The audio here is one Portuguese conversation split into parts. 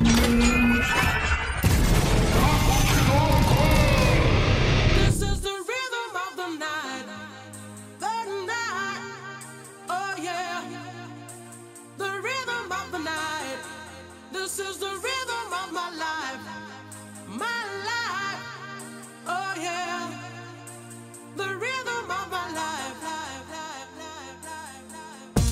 Thank you.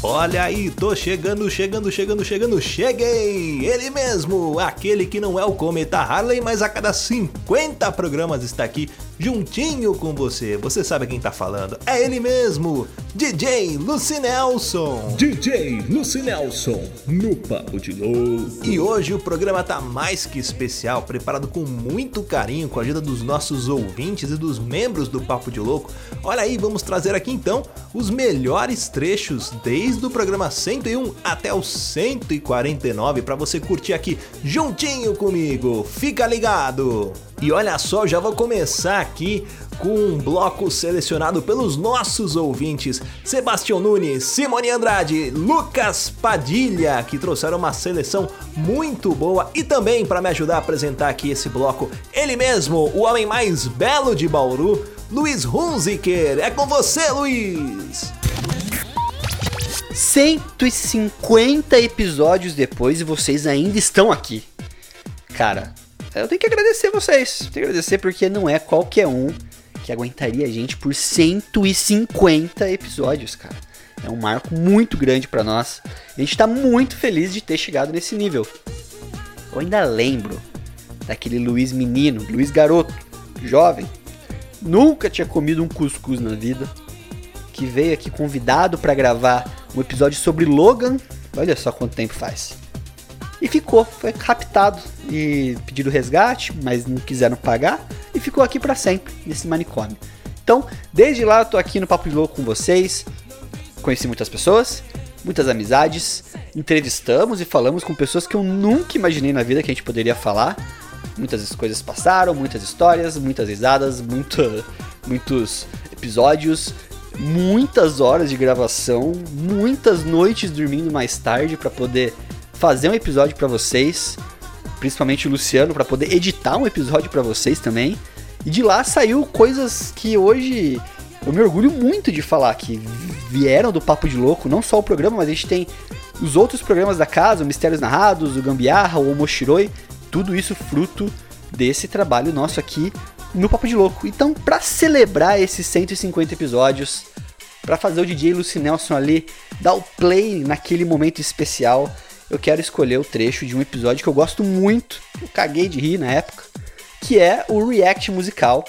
Olha aí, tô chegando, chegando, chegando, chegando, cheguei! Ele mesmo, aquele que não é o Cometa Harley, mas a cada 50 programas está aqui juntinho com você. Você sabe quem tá falando? É ele mesmo, DJ Lucinelson. DJ Lucinelson, no Papo de Louco. E hoje o programa tá mais que especial, preparado com muito carinho, com a ajuda dos nossos ouvintes e dos membros do Papo de Louco. Olha aí, vamos trazer aqui então os melhores trechos desde o programa 101 até o 149 para você curtir aqui juntinho comigo. Fica ligado! E olha só, já vou começar aqui com um bloco selecionado pelos nossos ouvintes: Sebastião Nunes, Simone Andrade, Lucas Padilha, que trouxeram uma seleção muito boa. E também para me ajudar a apresentar aqui esse bloco, ele mesmo, o homem mais belo de Bauru, Luiz Hunziker. É com você, Luiz! 150 episódios depois e vocês ainda estão aqui. Cara, eu tenho que agradecer vocês. Tenho que agradecer porque não é qualquer um que aguentaria a gente por 150 episódios, cara. É um marco muito grande para nós. A gente tá muito feliz de ter chegado nesse nível. Eu ainda lembro daquele Luiz menino, Luiz garoto, jovem, nunca tinha comido um cuscuz na vida, que veio aqui convidado para gravar um episódio sobre Logan. Olha só quanto tempo faz. E ficou, foi raptado e pediram resgate, mas não quiseram pagar e ficou aqui para sempre nesse manicômio. Então, desde lá eu tô aqui no Papo de Louco com vocês. Conheci muitas pessoas, muitas amizades, entrevistamos e falamos com pessoas que eu nunca imaginei na vida que a gente poderia falar. Muitas coisas passaram, muitas histórias, muitas risadas, muito, muitos episódios, muitas horas de gravação, muitas noites dormindo mais tarde para poder fazer um episódio para vocês, principalmente o Luciano para poder editar um episódio para vocês também. E de lá saiu coisas que hoje eu me orgulho muito de falar que vieram do Papo de Louco, não só o programa, mas a gente tem os outros programas da casa, o Mistérios Narrados, o Gambiarra, o Omoshiroi, tudo isso fruto desse trabalho nosso aqui no Papo de Louco. Então, para celebrar esses 150 episódios, para fazer o DJ Lucy Nelson ali dar o play naquele momento especial, eu quero escolher o trecho de um episódio que eu gosto muito, eu caguei de rir na época, que é o React musical,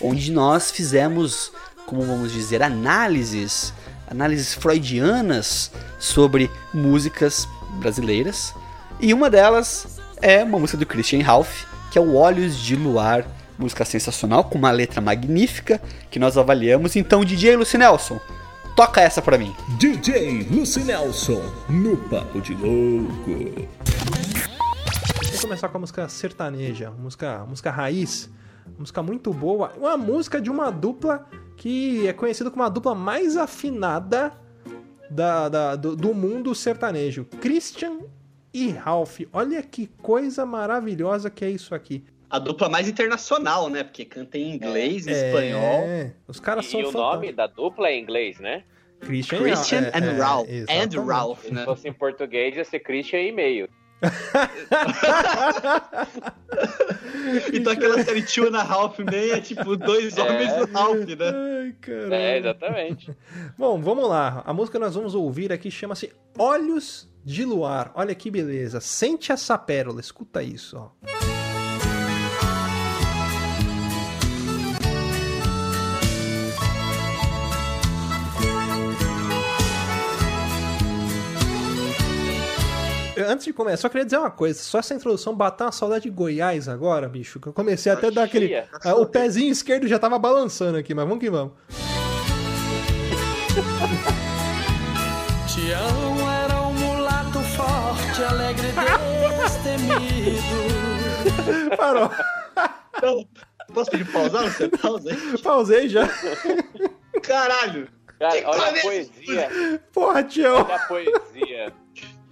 onde nós fizemos, como vamos dizer, análises, análises freudianas sobre músicas brasileiras. E uma delas é uma música do Christian Ralph, que é o Olhos de Luar, música sensacional, com uma letra magnífica, que nós avaliamos. Então, DJ Lucinelson, Toca essa pra mim. DJ Lucy Nelson, no Papo de Louco. Vamos começar com a música sertaneja, música, música raiz, música muito boa. Uma música de uma dupla que é conhecida como a dupla mais afinada da, da do, do mundo sertanejo. Christian e Ralph. Olha que coisa maravilhosa que é isso aqui a dupla mais internacional, né? Porque canta em inglês, é, espanhol. É. Os caras e são E o nome da dupla é em inglês, né? Christian, Christian é, and é, Ralph. and Ralph, né? Se fosse em português, ia ser Christian e meio. então aquela série Two na Ralph meio é tipo dois é. homens do Ralph, né? Ai, caramba. É, exatamente. Bom, vamos lá. A música que nós vamos ouvir aqui chama-se Olhos de Luar. Olha que beleza. Sente essa pérola, escuta isso, ó. Antes de começar, só queria dizer uma coisa. Só essa introdução bateu uma saudade de Goiás agora, bicho. Que eu comecei até a dar aquele. Ah, o pezinho esquerdo já tava balançando aqui, mas vamos que vamos. Tião era um mulato forte, alegre destemido. Parou. Não, posso pedir pausar? Você pausa aí? Pausei já. Caralho. Cara, olha a poesia. Porra, Tião. Olha a poesia.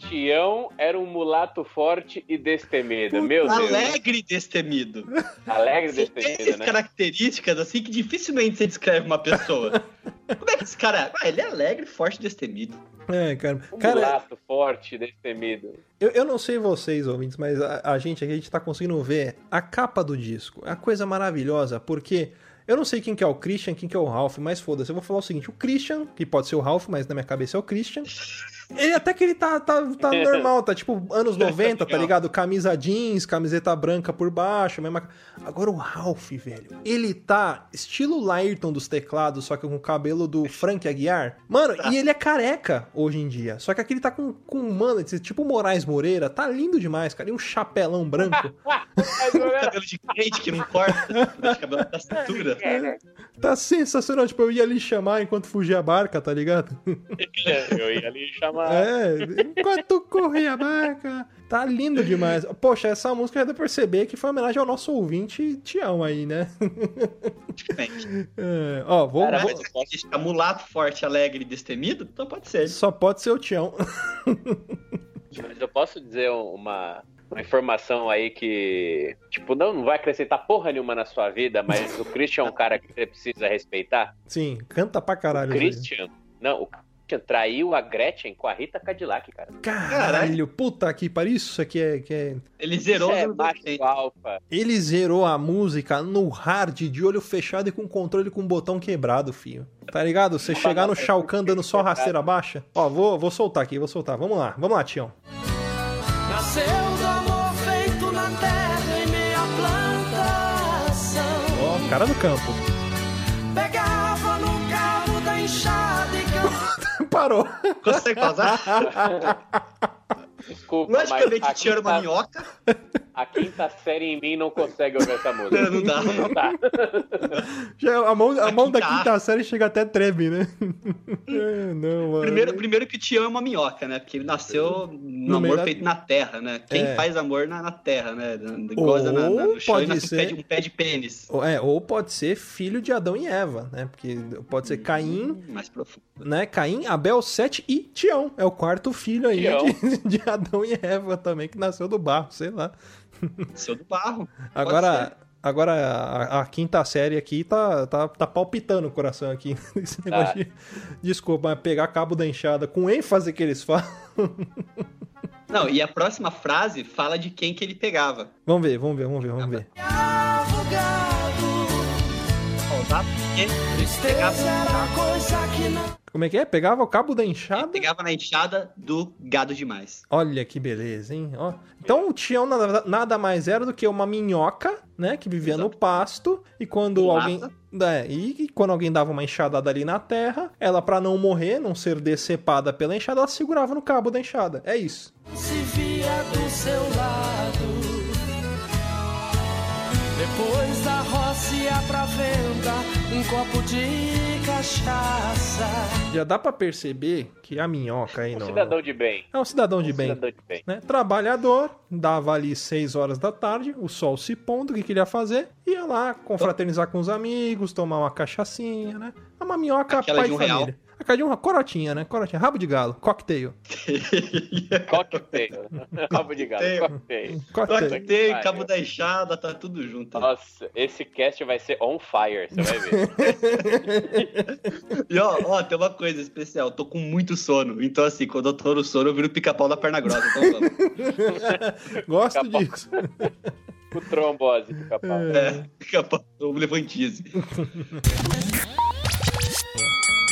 Tião era um mulato forte e destemido. Meu Deus. Alegre e destemido. Alegre e Tem destemido, essas né? características assim que dificilmente você descreve uma pessoa. Como é que esse cara. Ah, ele é alegre, forte e destemido. É, cara. Um Cara, mulato forte e destemido. eu, eu não sei vocês, ouvintes, mas a, a gente aqui, a gente tá conseguindo ver a capa do disco. É uma coisa maravilhosa, porque eu não sei quem que é o Christian, quem que é o Ralph, mas foda-se. Eu vou falar o seguinte, o Christian, que pode ser o Ralph, mas na minha cabeça é o Christian. Ele até que ele tá, tá, tá normal, tá tipo anos 90, tá ligado? Camisa jeans, camiseta branca por baixo, mesma... Agora o Ralph, velho, ele tá estilo Lairton dos teclados, só que com o cabelo do Frank Aguiar. Mano, e ele é careca hoje em dia. Só que aqui ele tá com, com mano, tipo Moraes Moreira, tá lindo demais, cara. E um chapelão branco. Cabelo de crente que não corta. cabelo da cintura. Tá sensacional. Tipo, eu ia ali chamar enquanto fugia a barca, tá ligado? Eu ia ali chamar. É, enquanto corria a barca. Tá lindo demais. Poxa, essa música já deu pra perceber que foi uma homenagem ao nosso ouvinte Tião aí, né? É, ó, vou, Cara, vou- mas posso- Esse mulato, forte, alegre e destemido? Então pode ser. Só pode ser o Tião. Mas eu posso dizer uma, uma informação aí que, tipo, não, não vai acrescentar porra nenhuma na sua vida, mas o Christian é um cara que você precisa respeitar. Sim, canta pra O caralho. velho. Christian, não, o traiu a Gretchen com a Rita Cadillac, cara. Caralho, puta que pariu. Isso aqui é, que é. Ele zerou Isso é macho 80. alfa. Ele zerou a música no hard, de olho fechado e com controle com o botão quebrado, filho. Tá ligado? Você chegar no Shao Kahn dando só rasteira baixa. Ó, vou, vou soltar aqui, vou soltar. Vamos lá, vamos lá, Tião. Nasceu do amor feito na terra em meia plantação. Ó, cara do campo. Parou. Consegue pausar? Desculpa, Logicamente, era uma quinta, minhoca. A quinta série em mim não consegue ouvir essa música. Não, não dá. Não dá. Já, a mão, a mão da quinta quinta série chega até treme, né? É, não, mano. Primeiro, primeiro que o Tião é uma minhoca, né? Porque ele nasceu no, No amor da- feito na terra, né? Quem É. faz amor na, na terra, né? Goza na, na, no chão pode e nasce um ser. pé, de, um pé de pênis. Ou- É, ou pode ser filho de Adão e Eva, né? Porque pode ser Caim, Hum, Mais profundo. né? Caim, Abel, Sete e Tião. É o quarto filho aí de, de Adão e Eva também, que nasceu do barro, sei lá. Seu do barro. Agora, agora a, a quinta série aqui tá, tá, tá palpitando o coração aqui. Esse negócio Tá. de, desculpa, mas pegar cabo da enxada com ênfase que eles falam. Não, e a próxima frase fala de quem que ele pegava. Vamos ver, vamos ver, vamos ver, vamos ver. Gado, Ó, tá? Ele pegava, Como é que é? Pegava o cabo da enxada? pegava na enxada do gado demais. Olha que beleza, hein? Ó. Então o Tião nada, nada mais era do que uma minhoca, né? Que vivia no pasto. E quando Com alguém. É, e, e quando alguém dava uma enxadada ali na terra, ela, pra não morrer, não ser decepada pela enxada, ela segurava no cabo da enxada. É isso. se via do seu lado. Depois da roça ia pra venda um copo de cachaça. Já dá pra perceber que a minhoca aí Um não. cidadão de bem. É um cidadão de Um bem. cidadão de bem. né? Trabalhador, dava ali 6 horas da tarde, o sol se pondo, o que, que ele ia fazer? Ia lá confraternizar com os amigos, tomar uma cachaçinha, né? É uma minhoca Aquela pai de de, um real. Família. Aquela de uma corotinha, né? Corotinha, rabo de galo, cocktail. Cocktail. Rabo de galo. Cocktail. Cocktail. Cabo da enxada, tá tudo junto. Nossa, esse cast vai ser on fire, você vai ver. E ó, ó, tem uma coisa especial, tô com muito sono. Então, assim, quando eu tô no sono, eu viro pica-pau da perna grossa. Então, vamos. Gosto disso. Com trombose, pica-pau. é, pica-pau, eu levantize.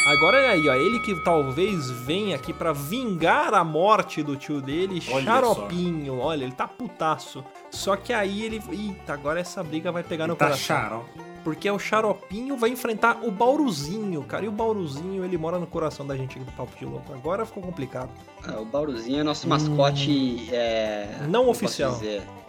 Agora é aí, ó. Ele que talvez venha aqui pra vingar a morte do tio dele, Olha Xaropinho. Olha, ele tá putaço. Só que aí ele. Eita, agora essa briga vai pegar no Tá coração. Porque o Xaropinho vai enfrentar o Bauruzinho, cara. E o Bauruzinho, ele mora no coração da gente aqui do Papo de Louco. Agora ficou complicado. Ah, o Bauruzinho é nosso mascote. É, Não oficial.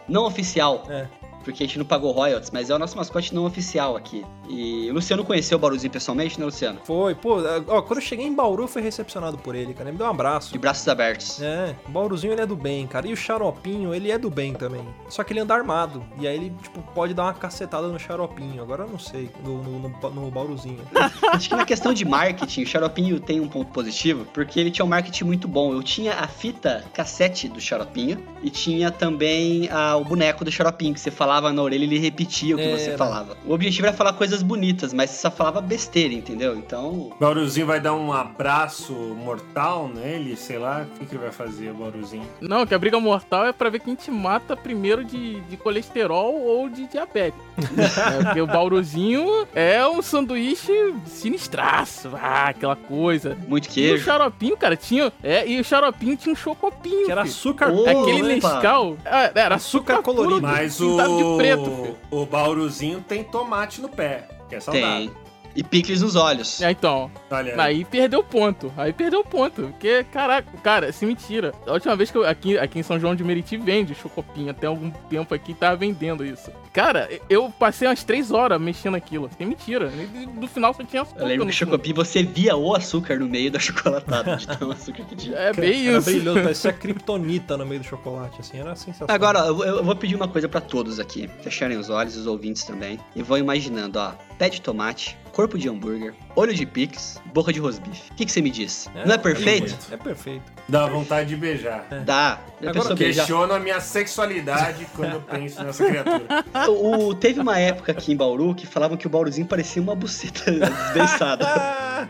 Não oficial. É. porque a gente não pagou royalties, mas é o nosso mascote não oficial aqui. E o Luciano conheceu o Bauruzinho pessoalmente, né, Luciano? Foi, pô, ó, quando eu cheguei em Bauru, eu fui recepcionado por ele, cara. Ele me deu um abraço. De braços abertos. É, o Bauruzinho ele é do bem, cara. E o Xaropinho, ele é do bem também. Só que ele anda armado. E aí ele, tipo, pode dar uma cacetada no Xaropinho. Agora eu não sei, no, no, no, no Bauruzinho. Acho que na questão de marketing, o Xaropinho tem um ponto positivo, porque ele tinha um marketing muito bom. Eu tinha a fita cassete do Xaropinho e tinha também ah, o boneco do Xaropinho, que você falava na orelha e ele repetia o que É, você né? falava. O objetivo era falar coisas bonitas, mas você só falava besteira, entendeu? Então, O Bauruzinho vai dar um abraço mortal nele, sei lá. O que, que ele vai fazer, o Bauruzinho? Não, que a briga mortal é pra ver quem te mata primeiro de, de colesterol ou de diabetes. é, porque o Bauruzinho é um sanduíche sinistraço, ah, aquela coisa. muito E o queijo. xaropinho, cara, tinha. É, e o xaropinho tinha um chocopinho. Que era açúcar puro, Aquele? Nescau. é, Era açúcar, Açúcar colorido. Mas o, de preto, filho. o Bauruzinho tem tomate no pé, que é saudável. Tem. E picles nos olhos. É, então, Olha aí. aí perdeu ponto. Aí perdeu ponto. Porque, caraca, cara, se mentira. A última vez que eu aqui, aqui em São João de Meriti vende chocopinha. Tem algum tempo aqui tava vendendo isso. Cara, eu passei umas três horas mexendo aquilo. Sem mentira. No final só tinha açúcar. Eu lembro que. Chocopinho você via o açúcar no meio da chocolatada, de tão açúcar que tinha. É bem Era isso. brilhoso, parecia kryptonita no meio do chocolate, assim, era sensacional. Agora, eu, eu vou pedir uma coisa pra todos aqui. Fecharem os olhos, os ouvintes também. E vão imaginando, ó. Pé de tomate, corpo de hambúrguer, olho de pix, boca de rosbife. O que, que você me diz? Não é perfeito? É perfeito. Dá vontade de beijar. Dá. Já Agora? Questiono a minha sexualidade quando eu penso nessa criatura. O, o- teve uma época aqui em Bauru que falavam que o Bauruzinho parecia uma buceta desdeiçada.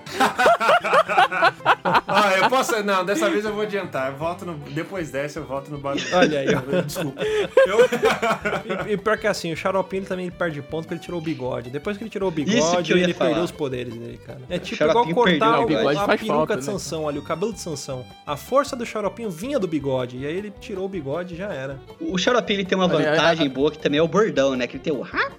Ah, eu posso. Não, dessa vez eu vou adiantar. Eu volto no. Depois dessa, eu volto no barulho. Olha aí, ó. Desculpa. E, e pior que assim, o Xaropinho também perde ponto porque ele tirou o bigode. Depois que ele tirou o bigode, eu ele falar. perdeu os poderes dele, cara. É tipo igual cortar o, o bigode. a Faz peruca falta, de né? Sansão ali, o cabelo de Sansão. A força do Xaropinho vinha do bigode. E aí ele tirou o bigode e já era. O Xaropinho ele tem uma vantagem boa que também é o bordão, né? Que ele tem o rapaz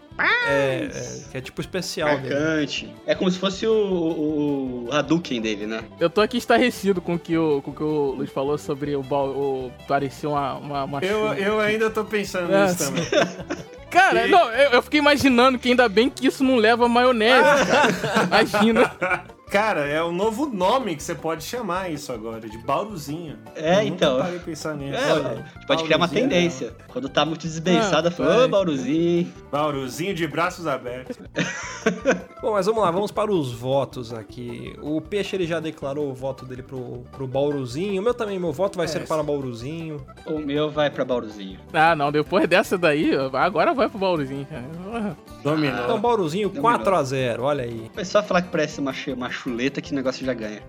É, é, que é tipo especial dele. marcante. É como se fosse o, o, o Hadouken dele, né? Eu tô aqui estarrecido com o que o, com o, que o Luiz falou sobre o, bal- o parecia uma, uma, uma Eu, chuva. eu ainda tô pensando É, nisso também. Cara, E- não, eu, eu fiquei imaginando que ainda bem que isso não leva maionese, cara. Imagina. Cara, é o novo nome que você pode chamar isso agora, de Bauruzinho. É, Eu então. Nunca parei de pensar nisso. É, a gente pode criar uma Bauruzinho, tendência. Quando tá muito desbeiçada, Ah, fala, ô. Bauruzinho. Bauruzinho de braços abertos. Bom, mas vamos lá, vamos para os votos aqui. O Peixe ele já declarou o voto dele pro, pro Bauruzinho. O meu também, meu voto vai ser para Bauruzinho. O meu vai pra Bauruzinho. Ah, não, depois dessa daí, agora vai pro Bauruzinho. Dominou. Então, Bauruzinho Dominou. 4x0, olha aí. É só falar que parece uma, uma chuleta que o negócio já ganha.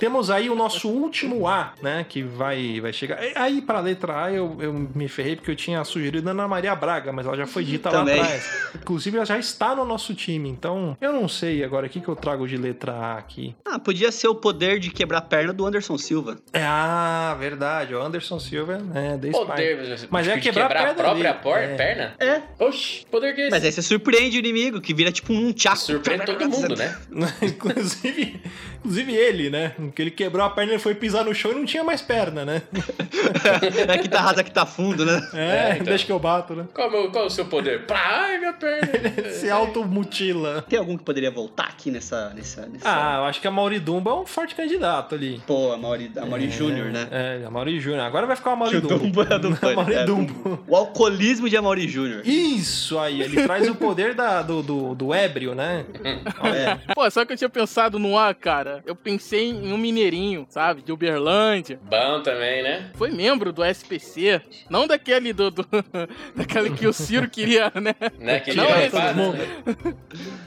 Temos aí o nosso último A, né? Que vai, vai chegar. E Aí, pra letra A, eu, eu me ferrei porque eu tinha sugerido Ana Maria Braga, mas ela já foi dita lá Também. atrás. Inclusive, ela já está no nosso time, então eu não sei agora o que, que eu trago de letra A aqui. Ah, podia ser o poder de quebrar a perna do Anderson Silva. É, ah, verdade. O Anderson Silva, né? The Spy. Poder, Mas é de quebrar a quebrar a perna própria por- É. perna? É. Oxi, poder que é esse? Mas aí você surpreende o inimigo, que vira tipo um tchaco. Surpreende todo mundo, né? inclusive, inclusive ele, né? Que ele quebrou a perna, ele foi pisar no chão e não tinha mais perna, né? é que tá rasa que tá fundo, né? É, É, então. deixa que eu bato, né? Qual, é o meu- qual é o seu poder? Pra... Ai, minha perna. Se automutila. Tem algum que poderia voltar aqui nessa. nessa, nessa... Ah, eu acho que a Mauri Dumbo é um forte candidato ali. Pô, a Mauri, a Mauri Júnior, né? É, a Mauri Júnior. Agora vai ficar o Que Mauri Dumbo. É do A Mauri é, Dumbo. O alcoolismo de Amaury Júnior. Isso aí, ele traz o poder da, do, do, do ébrio, né? É. Pô, sabe que eu tinha pensado no A, cara? Eu pensei em um mineirinho, sabe? De Uberlândia. Bom também, né? Foi membro do SPC. Não daquele do. do daquele que o Ciro queria, né? né? Que Não, esse faz, mundo. né?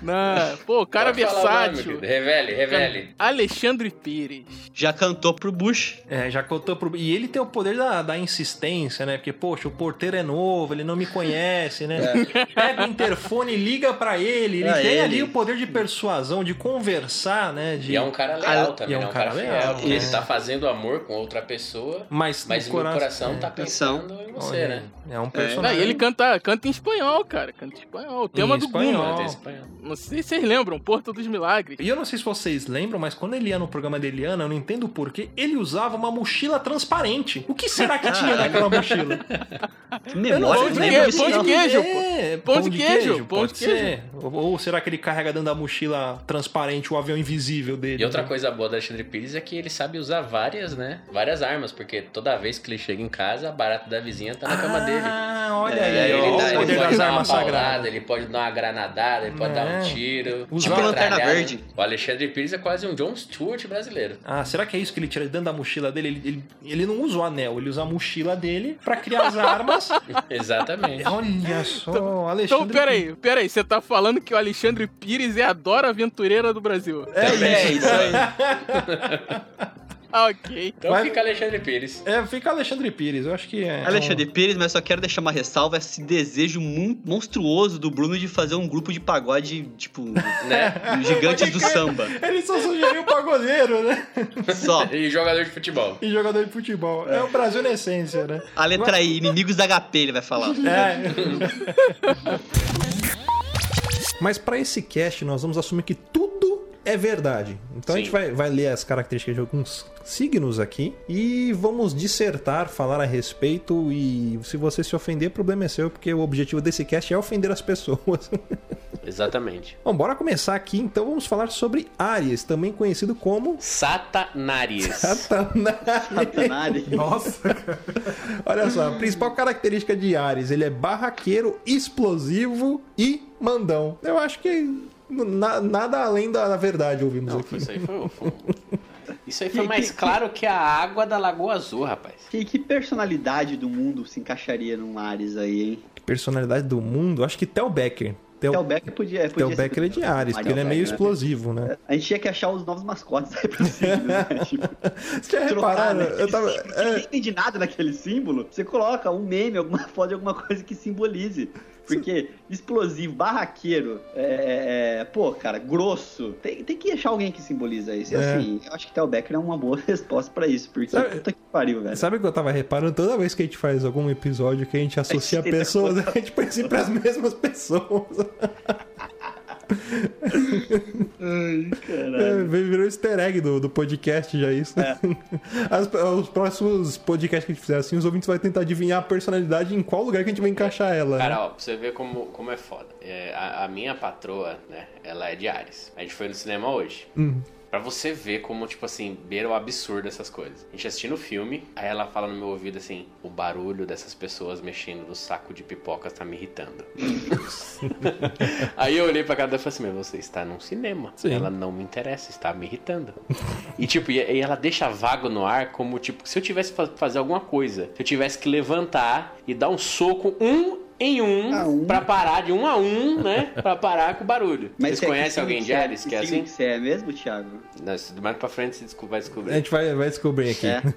Não. Pô, o cara Pode nome, versátil. Revele, revele. Alexandre Pires. Já cantou pro Bush. É, já contou pro... E ele tem o poder da, da insistência, né? Porque, poxa, o porteiro é novo, ele não me conhece, né? Pega o interfone e liga pra ele. Ele Pra tem ele. ali o poder de persuasão, de conversar, né? De... E é um cara leal Ah, também, e é um né? Um cara cara legal, fiel. Ele Isso. tá fazendo amor com outra pessoa, Mas, mas meu coração é. tá pensando em você, Olha, né? É um personagem. e ele canta, canta em espanhol, cara. Canta em espanhol. O tema Em do espanhol. Guma. Não sei se vocês lembram, Porto dos Milagres. E eu não sei se vocês lembram, mas quando ele ia no programa da Eliana, eu não entendo porquê, ele usava uma mochila transparente. O que será que tinha naquela mochila? Memória, Pão de queijo, pão de queijo. É, Pão de queijo, pão pode de queijo. ser. Ou, ou será que ele carrega dentro da mochila transparente o avião invisível dele? E outra coisa boa do Alexandre Pires é que ele sabe usar várias, né? Várias armas, porque toda vez que ele chega em casa, a barata da vizinha tá na cama dele. Ah, olha É, aí ele, ó, dá, ele pode dar uma armas paulada, sagradas. ele pode dar uma granadada, ele pode dar É. um tiro. Usa Tipo Lanterna. Verde. O Alexandre Pires é quase um John Stewart brasileiro. Ah, será que é isso que ele tira de dentro da mochila dele? Ele, ele, ele não usa o anel, ele usa a mochila dele pra criar as armas. Exatamente. Olha só, Então, Alexandre. peraí, peraí. Você tá falando que o Alexandre Pires é a Dora Aventureira do Brasil. É É isso. isso aí. Ok. Então Mas- fica Alexandre Pires. É, fica Alexandre Pires, eu acho que é. Alexandre Pires, mas só quero deixar uma ressalva esse desejo monstruoso do Bruno de fazer um grupo de pagode, tipo, Né? gigantes do samba. Ele só sugeriu o pagodeiro, né? Só. E jogador de futebol. E jogador de futebol. É o Brasil na essência, né? A letra I, inimigos da HP, ele vai falar. É. Mas pra esse cast, nós vamos assumir que tudo é verdade. Então a Sim. gente vai, vai ler as características de alguns signos aqui e vamos dissertar, falar a respeito. E se você se ofender, problema é seu, porque o objetivo desse cast é ofender as pessoas. Exatamente. Bom, bora começar aqui então. Vamos falar sobre Aries, também conhecido como Satanares. Satanás. Satanás. Nossa, Olha só, a principal característica de Ares, ele é barraqueiro, explosivo e mandão. Eu acho que na- nada além da verdade ouvimos Não, aqui. isso aí foi, foi- Isso aí foi mais claro que a água da Lagoa Azul, rapaz. Que, que personalidade do mundo se encaixaria num Ares aí, hein? Que personalidade do mundo, acho que Tel Becker. Tel, Tel Becker podia, podia Tel ser- Becker é de Ares, porque ele é meio né? explosivo, né? A gente tinha que achar os novos mascotes aí pro signo, né? Tipo, Você já trocar, repararam? né? Eu tava, Você é, não entende nada naquele símbolo, você coloca um meme, alguma foto de alguma coisa que simbolize. Porque explosivo, barraqueiro, é, é, pô, cara, grosso. Tem, tem que achar alguém que simboliza isso. E É. assim, eu acho que Tel Becker é uma boa resposta pra isso. Porque Sabe- puta que pariu, velho. Sabe o que eu tava reparando? Toda vez que a gente faz algum episódio que a gente associa tenta pessoas, a gente põe sempre as mesmas pessoas. Ai, É, caralho. virou easter egg do, do podcast já isso. É. As- os próximos podcasts que a gente fizer assim, os ouvintes vão tentar adivinhar a personalidade em qual lugar que a gente vai encaixar ela. né? Cara, ó, pra você ver como, como é foda. É, a, a minha patroa, né, ela é de Ares. A gente foi no cinema hoje. Hum. Pra você ver como, tipo assim, beira o absurdo essas coisas. A gente assistindo o filme, aí ela fala no meu ouvido assim: o barulho dessas pessoas mexendo no saco de pipocas tá me irritando. aí eu olhei pra cara dela e falei assim: Meu, você está num cinema. Sim. Ela não me interessa, está me irritando. e tipo, e, e ela deixa vago no ar como, tipo, se eu tivesse que fazer alguma coisa, se eu tivesse que levantar e dar um soco, um em um, A um. pra parar de um a um, né? Pra parar com o barulho. Vocês que- conhecem alguém de é? Ares que é assim? que você é mesmo, Thiago? Não, se- mais pra frente você vai descobrir. A gente vai, vai descobrir aqui. É.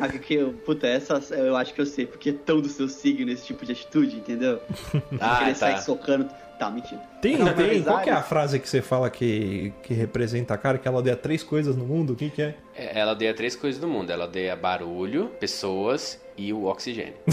Ah, que eu, puta, essa eu acho que eu sei, porque é tão do seu signo esse tipo de atitude, entendeu? Ah, Querer tá. sair socando. Tá, mentira. Tem, Não, tem. mas Qual que é a frase que você fala que, que representa a cara? Que ela odeia três coisas no mundo? O que, que é? É, Ela odeia três coisas no mundo. Ela odeia barulho, pessoas e o oxigênio.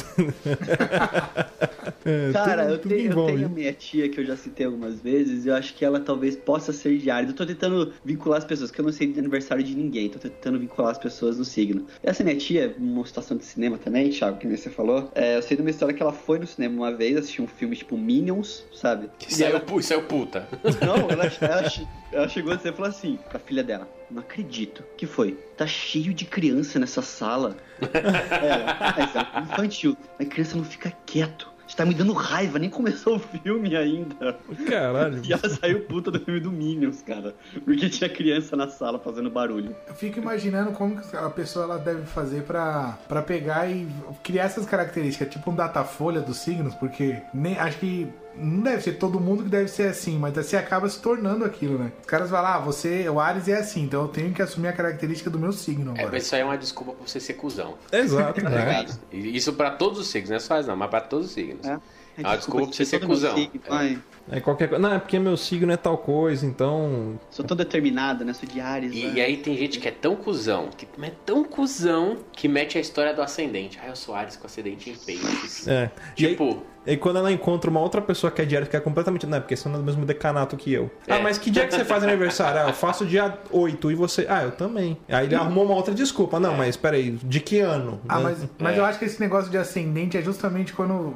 É, Cara, tudo- eu, tenho, eu tenho a minha tia que eu já citei algumas vezes, e eu acho que ela talvez possa ser de Ares. Eu tô tentando vincular as pessoas, que eu não sei de aniversário de ninguém, tô tentando vincular as pessoas no signo. Essa minha tia, numa situação de cinema também, Thiago, que nem você falou, é, eu sei de uma história que ela foi no cinema uma vez, assistiu um filme tipo Minions, sabe? Isso é, pu- é o puta. Não, ela, ela, ela chegou a dizer e falou assim pra filha dela: Não acredito. que foi? Tá cheio de criança nessa sala. Mas é um filme infantil. A criança não fica quieto. Está me dando raiva, nem começou o filme ainda. Caralho. E ela saiu puta do filme do Minions, cara. Porque tinha criança na sala fazendo barulho. eu fico imaginando como a pessoa ela deve fazer pra, pra pegar e criar essas características, tipo um datafolha dos signos, porque nem, acho que não deve ser todo mundo que deve ser assim, mas você acaba se tornando aquilo, né? Os caras falam, ah, você, o Ares é assim, então eu tenho que assumir a característica do meu signo É, agora. mas isso aí é uma desculpa pra você ser cuzão. Exato. Tá né? ligado? Isso pra todos os signos, não é só Ares, não, mas pra todos os signos. É. É uma desculpa pra você ser cuzão. signo, É. Aí qualquer coisa. Não, é porque meu signo é tal coisa, então. Sou tão determinado, né? Sou de Ares. E, né? e aí tem gente que é tão cuzão, que é tão cuzão, que mete a história do ascendente. Ah, eu sou Ares com ascendente em peixes. É. E aí- Tipo, E aí quando ela encontra uma outra pessoa que é de Ares, que é completamente. Não, é porque você não é do mesmo decanato que eu. Ah, É. mas que dia que você faz aniversário? Ah, eu faço dia 8 e você. Ah, eu também. Aí ele arrumou uma outra desculpa. Não, mas peraí, de que ano? Ah, Né? mas, mas eu acho que esse negócio de ascendente é justamente quando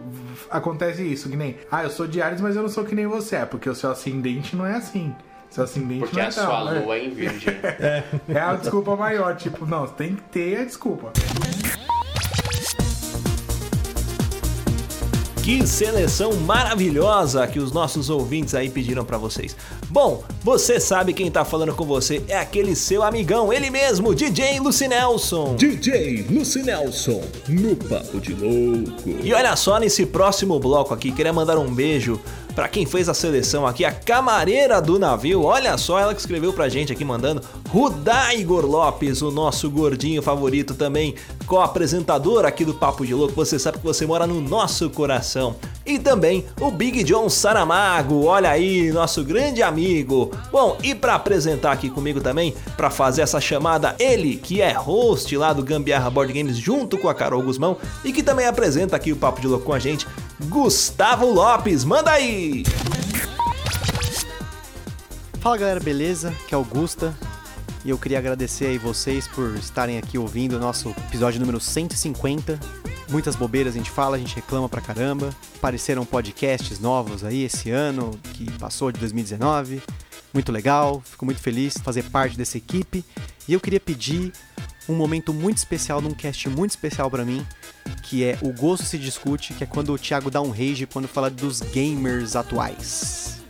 acontece isso, que nem, ah, eu sou de Ares, mas eu não sou que nem você, é porque o seu ascendente não é assim. Seu ascendente porque não é a sua né? lua é em virgem. É a desculpa maior, tipo, não, tem que ter a desculpa. Que seleção maravilhosa que os nossos ouvintes aí pediram pra vocês. Bom, você sabe quem tá falando com você é aquele seu amigão, ele mesmo, DJ Lucinelson. DJ Lucy Nelson no Papo de Louco. E olha só nesse próximo bloco aqui, queria mandar um beijo pra quem fez a seleção aqui, a camareira do navio. Olha só ela que escreveu pra gente aqui mandando Rudá Igor Lopes, o nosso gordinho favorito também, co-apresentador aqui do Papo de Louco. Você sabe que você mora no nosso coração. E também o Big John Saramago, olha aí, nosso grande amigo. Bom, e pra apresentar aqui comigo também, pra fazer essa chamada, ele que é host lá do Gambiarra Board Games junto com a Carol Guzmão e que também apresenta aqui o Papo de Louco com a gente, Gustavo Lopes. Manda aí! Fala galera, beleza? Que é o Gusta. E eu queria agradecer aí vocês por estarem aqui ouvindo o nosso episódio número 150. Muitas bobeiras a gente fala, a gente reclama pra caramba. Apareceram podcasts novos aí esse ano, que passou de 2019. Muito legal, fico muito feliz de fazer parte dessa equipe. E eu queria pedir um momento muito especial, num cast muito especial pra mim, que é O Gosto Se Discute, que é quando o Thiago dá um rage quando fala dos gamers atuais.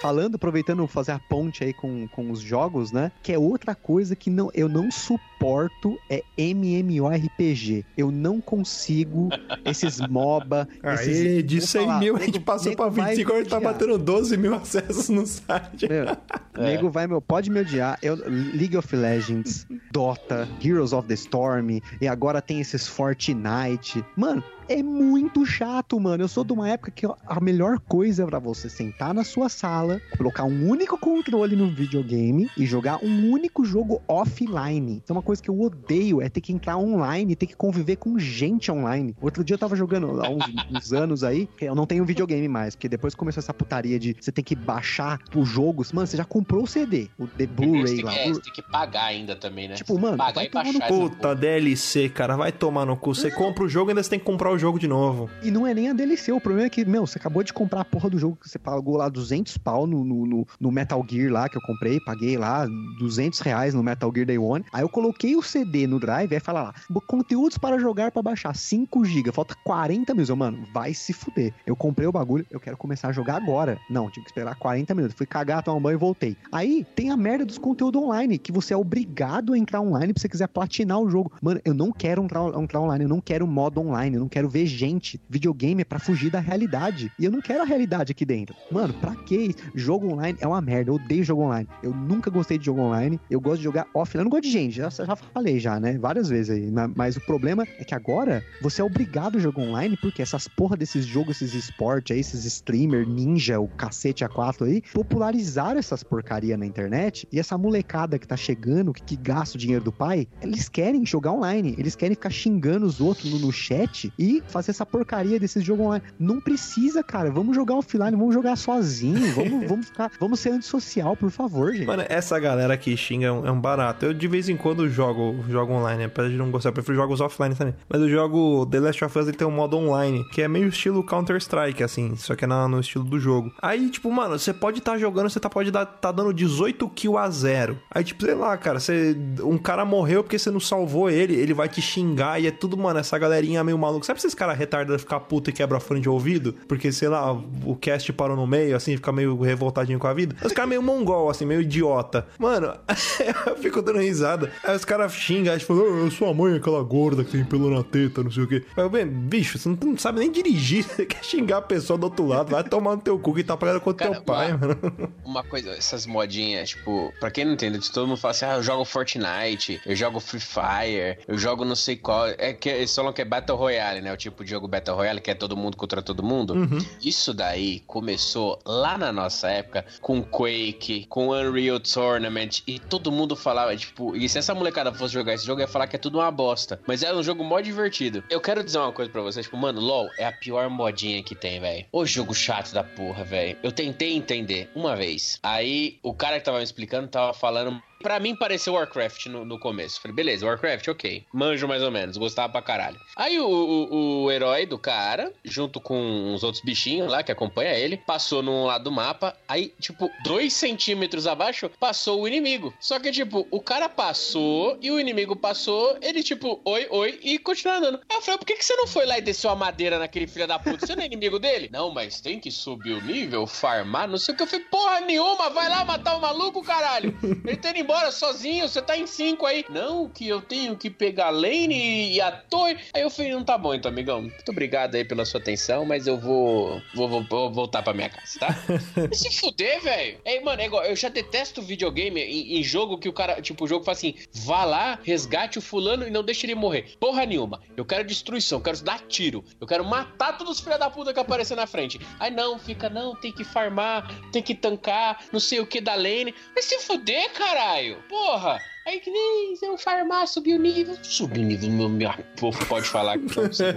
Falando, aproveitando fazer a ponte aí com, com os jogos, né? Que é outra coisa que não, eu não suporto é MMORPG. Eu não consigo esses MOBA. esses, Aê, de vou 100 falar, mil a gente passou pra vai 25, agora a gente tá batendo 12 mil acessos no site. Meu, nego vai, meu, pode me odiar. Eu, League of Legends, Dota, Heroes of the Storm, e agora tem esses Fortnite. Mano, é muito chato, mano. Eu sou de uma época que a melhor coisa pra você sentar na sua sala, colocar um único controle no videogame e jogar um único jogo offline. Então, uma coisa que eu odeio é ter que entrar online, ter que conviver com gente online. Outro dia eu tava jogando há uns, uns anos aí, que eu não tenho videogame mais, porque depois começou essa putaria de você ter que baixar os jogos. Mano, você já comprou o CD, o The Blu-ray tem, lá. que, é, você tem que pagar ainda também, né? Tipo, mano, pagar vai e tomar no baixar essa Puta. DLC, cara, vai tomar no cu. Você compra o jogo e ainda você tem que comprar o jogo de novo. E não é nem a DLC, o problema é que, meu, você acabou de comprar a porra do jogo que você pagou lá 200 pau no, no, no- Metal Gear lá, que eu comprei, paguei lá 200 reais no Metal Gear Day One. Aí eu coloquei o CD no drive, aí fala lá, conteúdos para jogar para baixar, 5 GB, falta 40 minutos. Eu, mano, vai se fuder. Eu comprei o bagulho, eu quero começar a jogar agora. Não, tive que esperar 40 minutos. Fui cagar, tomar um banho e voltei. Aí tem a merda dos conteúdos online, que você é obrigado a entrar online se você quiser platinar o jogo. Mano, eu não quero entrar, entrar online, eu não quero modo online, eu não quero ver gente. Videogame é pra fugir da realidade. E eu não quero a realidade aqui dentro. Mano, pra que jogo online é uma merda. Eu odeio jogo online. Eu nunca gostei de jogo online. Eu gosto de jogar offline. Eu não gosto de gente, já, já falei já, né? Várias vezes aí. Mas o problema é que agora você é obrigado a jogar online, porque essas porra desses jogos, esses esportes aí, esses streamer, ninja, o cacete A4 aí, popularizaram essas porcaria na internet. E essa molecada que tá chegando, que, que gasta o dinheiro do pai, eles querem jogar online. Eles querem ficar xingando os outros no, no chat e fazer essa porcaria desses jogos online. Não precisa, cara. Vamos jogar offline, vamos jogar sozinho. Vamos, vamos ficar. Vamos ser antissocial, por favor, gente. Mano, essa galera que xinga é um, é um barato. Eu de vez em quando jogo, jogo online, apesar de não gostar, eu prefiro jogos offline também. Mas eu jogo The Last of Us, ele tem um modo online, que é meio estilo Counter-Strike, assim, só que é na- no estilo do jogo. Aí, tipo, mano, você pode estar jogando, você tá, pode dar, tá dando 18 kills a zero. Aí, tipo, sei lá, cara, você, um cara morreu porque você não salvou ele, ele vai te xingar e é tudo, mano, essa galerinha meio maluca. Sabe esses caras retardados ficar puto e quebra fone de ouvido? Porque, sei lá, o cast parou no meio, assim, fica meio revoltadinho com a vida. Os caras meio mongol, assim, meio idiota. Mano, eu fico dando risada. Aí os caras xingam, aí falam, oh, sua mãe é aquela gorda que tem pelo na teta, não sei o quê. Mas, bem, bicho, você não, não sabe nem dirigir, você quer xingar a pessoa do outro lado, vai tomar no teu cu que tá pagando com o teu pai, uma- mano. Uma coisa, essas modinhas, tipo, pra quem não entende, todo mundo fala assim, ah, eu jogo Fortnite, eu jogo Free Fire, eu jogo não sei qual. É que eles falam que é Battle Royale, né? Né? O tipo de jogo Battle Royale, que é todo mundo contra todo mundo. Uhum. Isso daí começou lá na nossa época com Quake, com Unreal Tournament, e todo mundo falava, tipo, e se essa molecada fosse jogar esse jogo, ia falar que é tudo uma bosta. Mas era um jogo mó divertido. Eu quero dizer uma coisa pra vocês, tipo, mano, LOL é a pior modinha que tem, velho. O jogo chato da porra, velho. Eu tentei entender uma vez. Aí o cara que tava me explicando tava falando. Pra mim pareceu Warcraft no, no começo. Falei, beleza, Warcraft, ok. Manjo mais ou menos, gostava pra caralho. Aí o, o, o herói do cara, junto com uns outros bichinhos lá que acompanha ele, passou num lado do mapa. Aí, tipo, dois centímetros abaixo, passou o inimigo. Só que, tipo, o cara passou e o inimigo passou, ele, tipo, oi, oi, e continuou andando. Aí eu falei, por que, que você não foi lá e desceu a madeira naquele filho da puta? Você não é inimigo dele? Não, mas tem que subir o nível, farmar, não sei o que. Eu falei, porra nenhuma, vai lá matar o maluco, caralho. Ele tá indo embora sozinho, você tá em cinco aí. Não, que eu tenho que pegar a lane e a torre. Aí eu falei, não tá bom então, amigão. Muito obrigado aí pela sua atenção, mas eu vou, vou, vou, vou voltar pra minha casa, tá? Se fuder, velho. Ei, mano, é igual, eu já detesto videogame em, em jogo que o cara, tipo, o jogo fala assim, vá lá, resgate o fulano e não deixe ele morrer. Porra nenhuma. Eu quero destruição, eu quero dar tiro. Eu quero matar todos os filha da puta que aparecer na frente. Aí não, fica, não, tem que farmar, tem que tancar, não sei o que da lane. Mas se fuder, caralho. Porra. Aí que nem eu farmar, subir o nível. Subir o nível, meu, meu povo pode falar que não sei.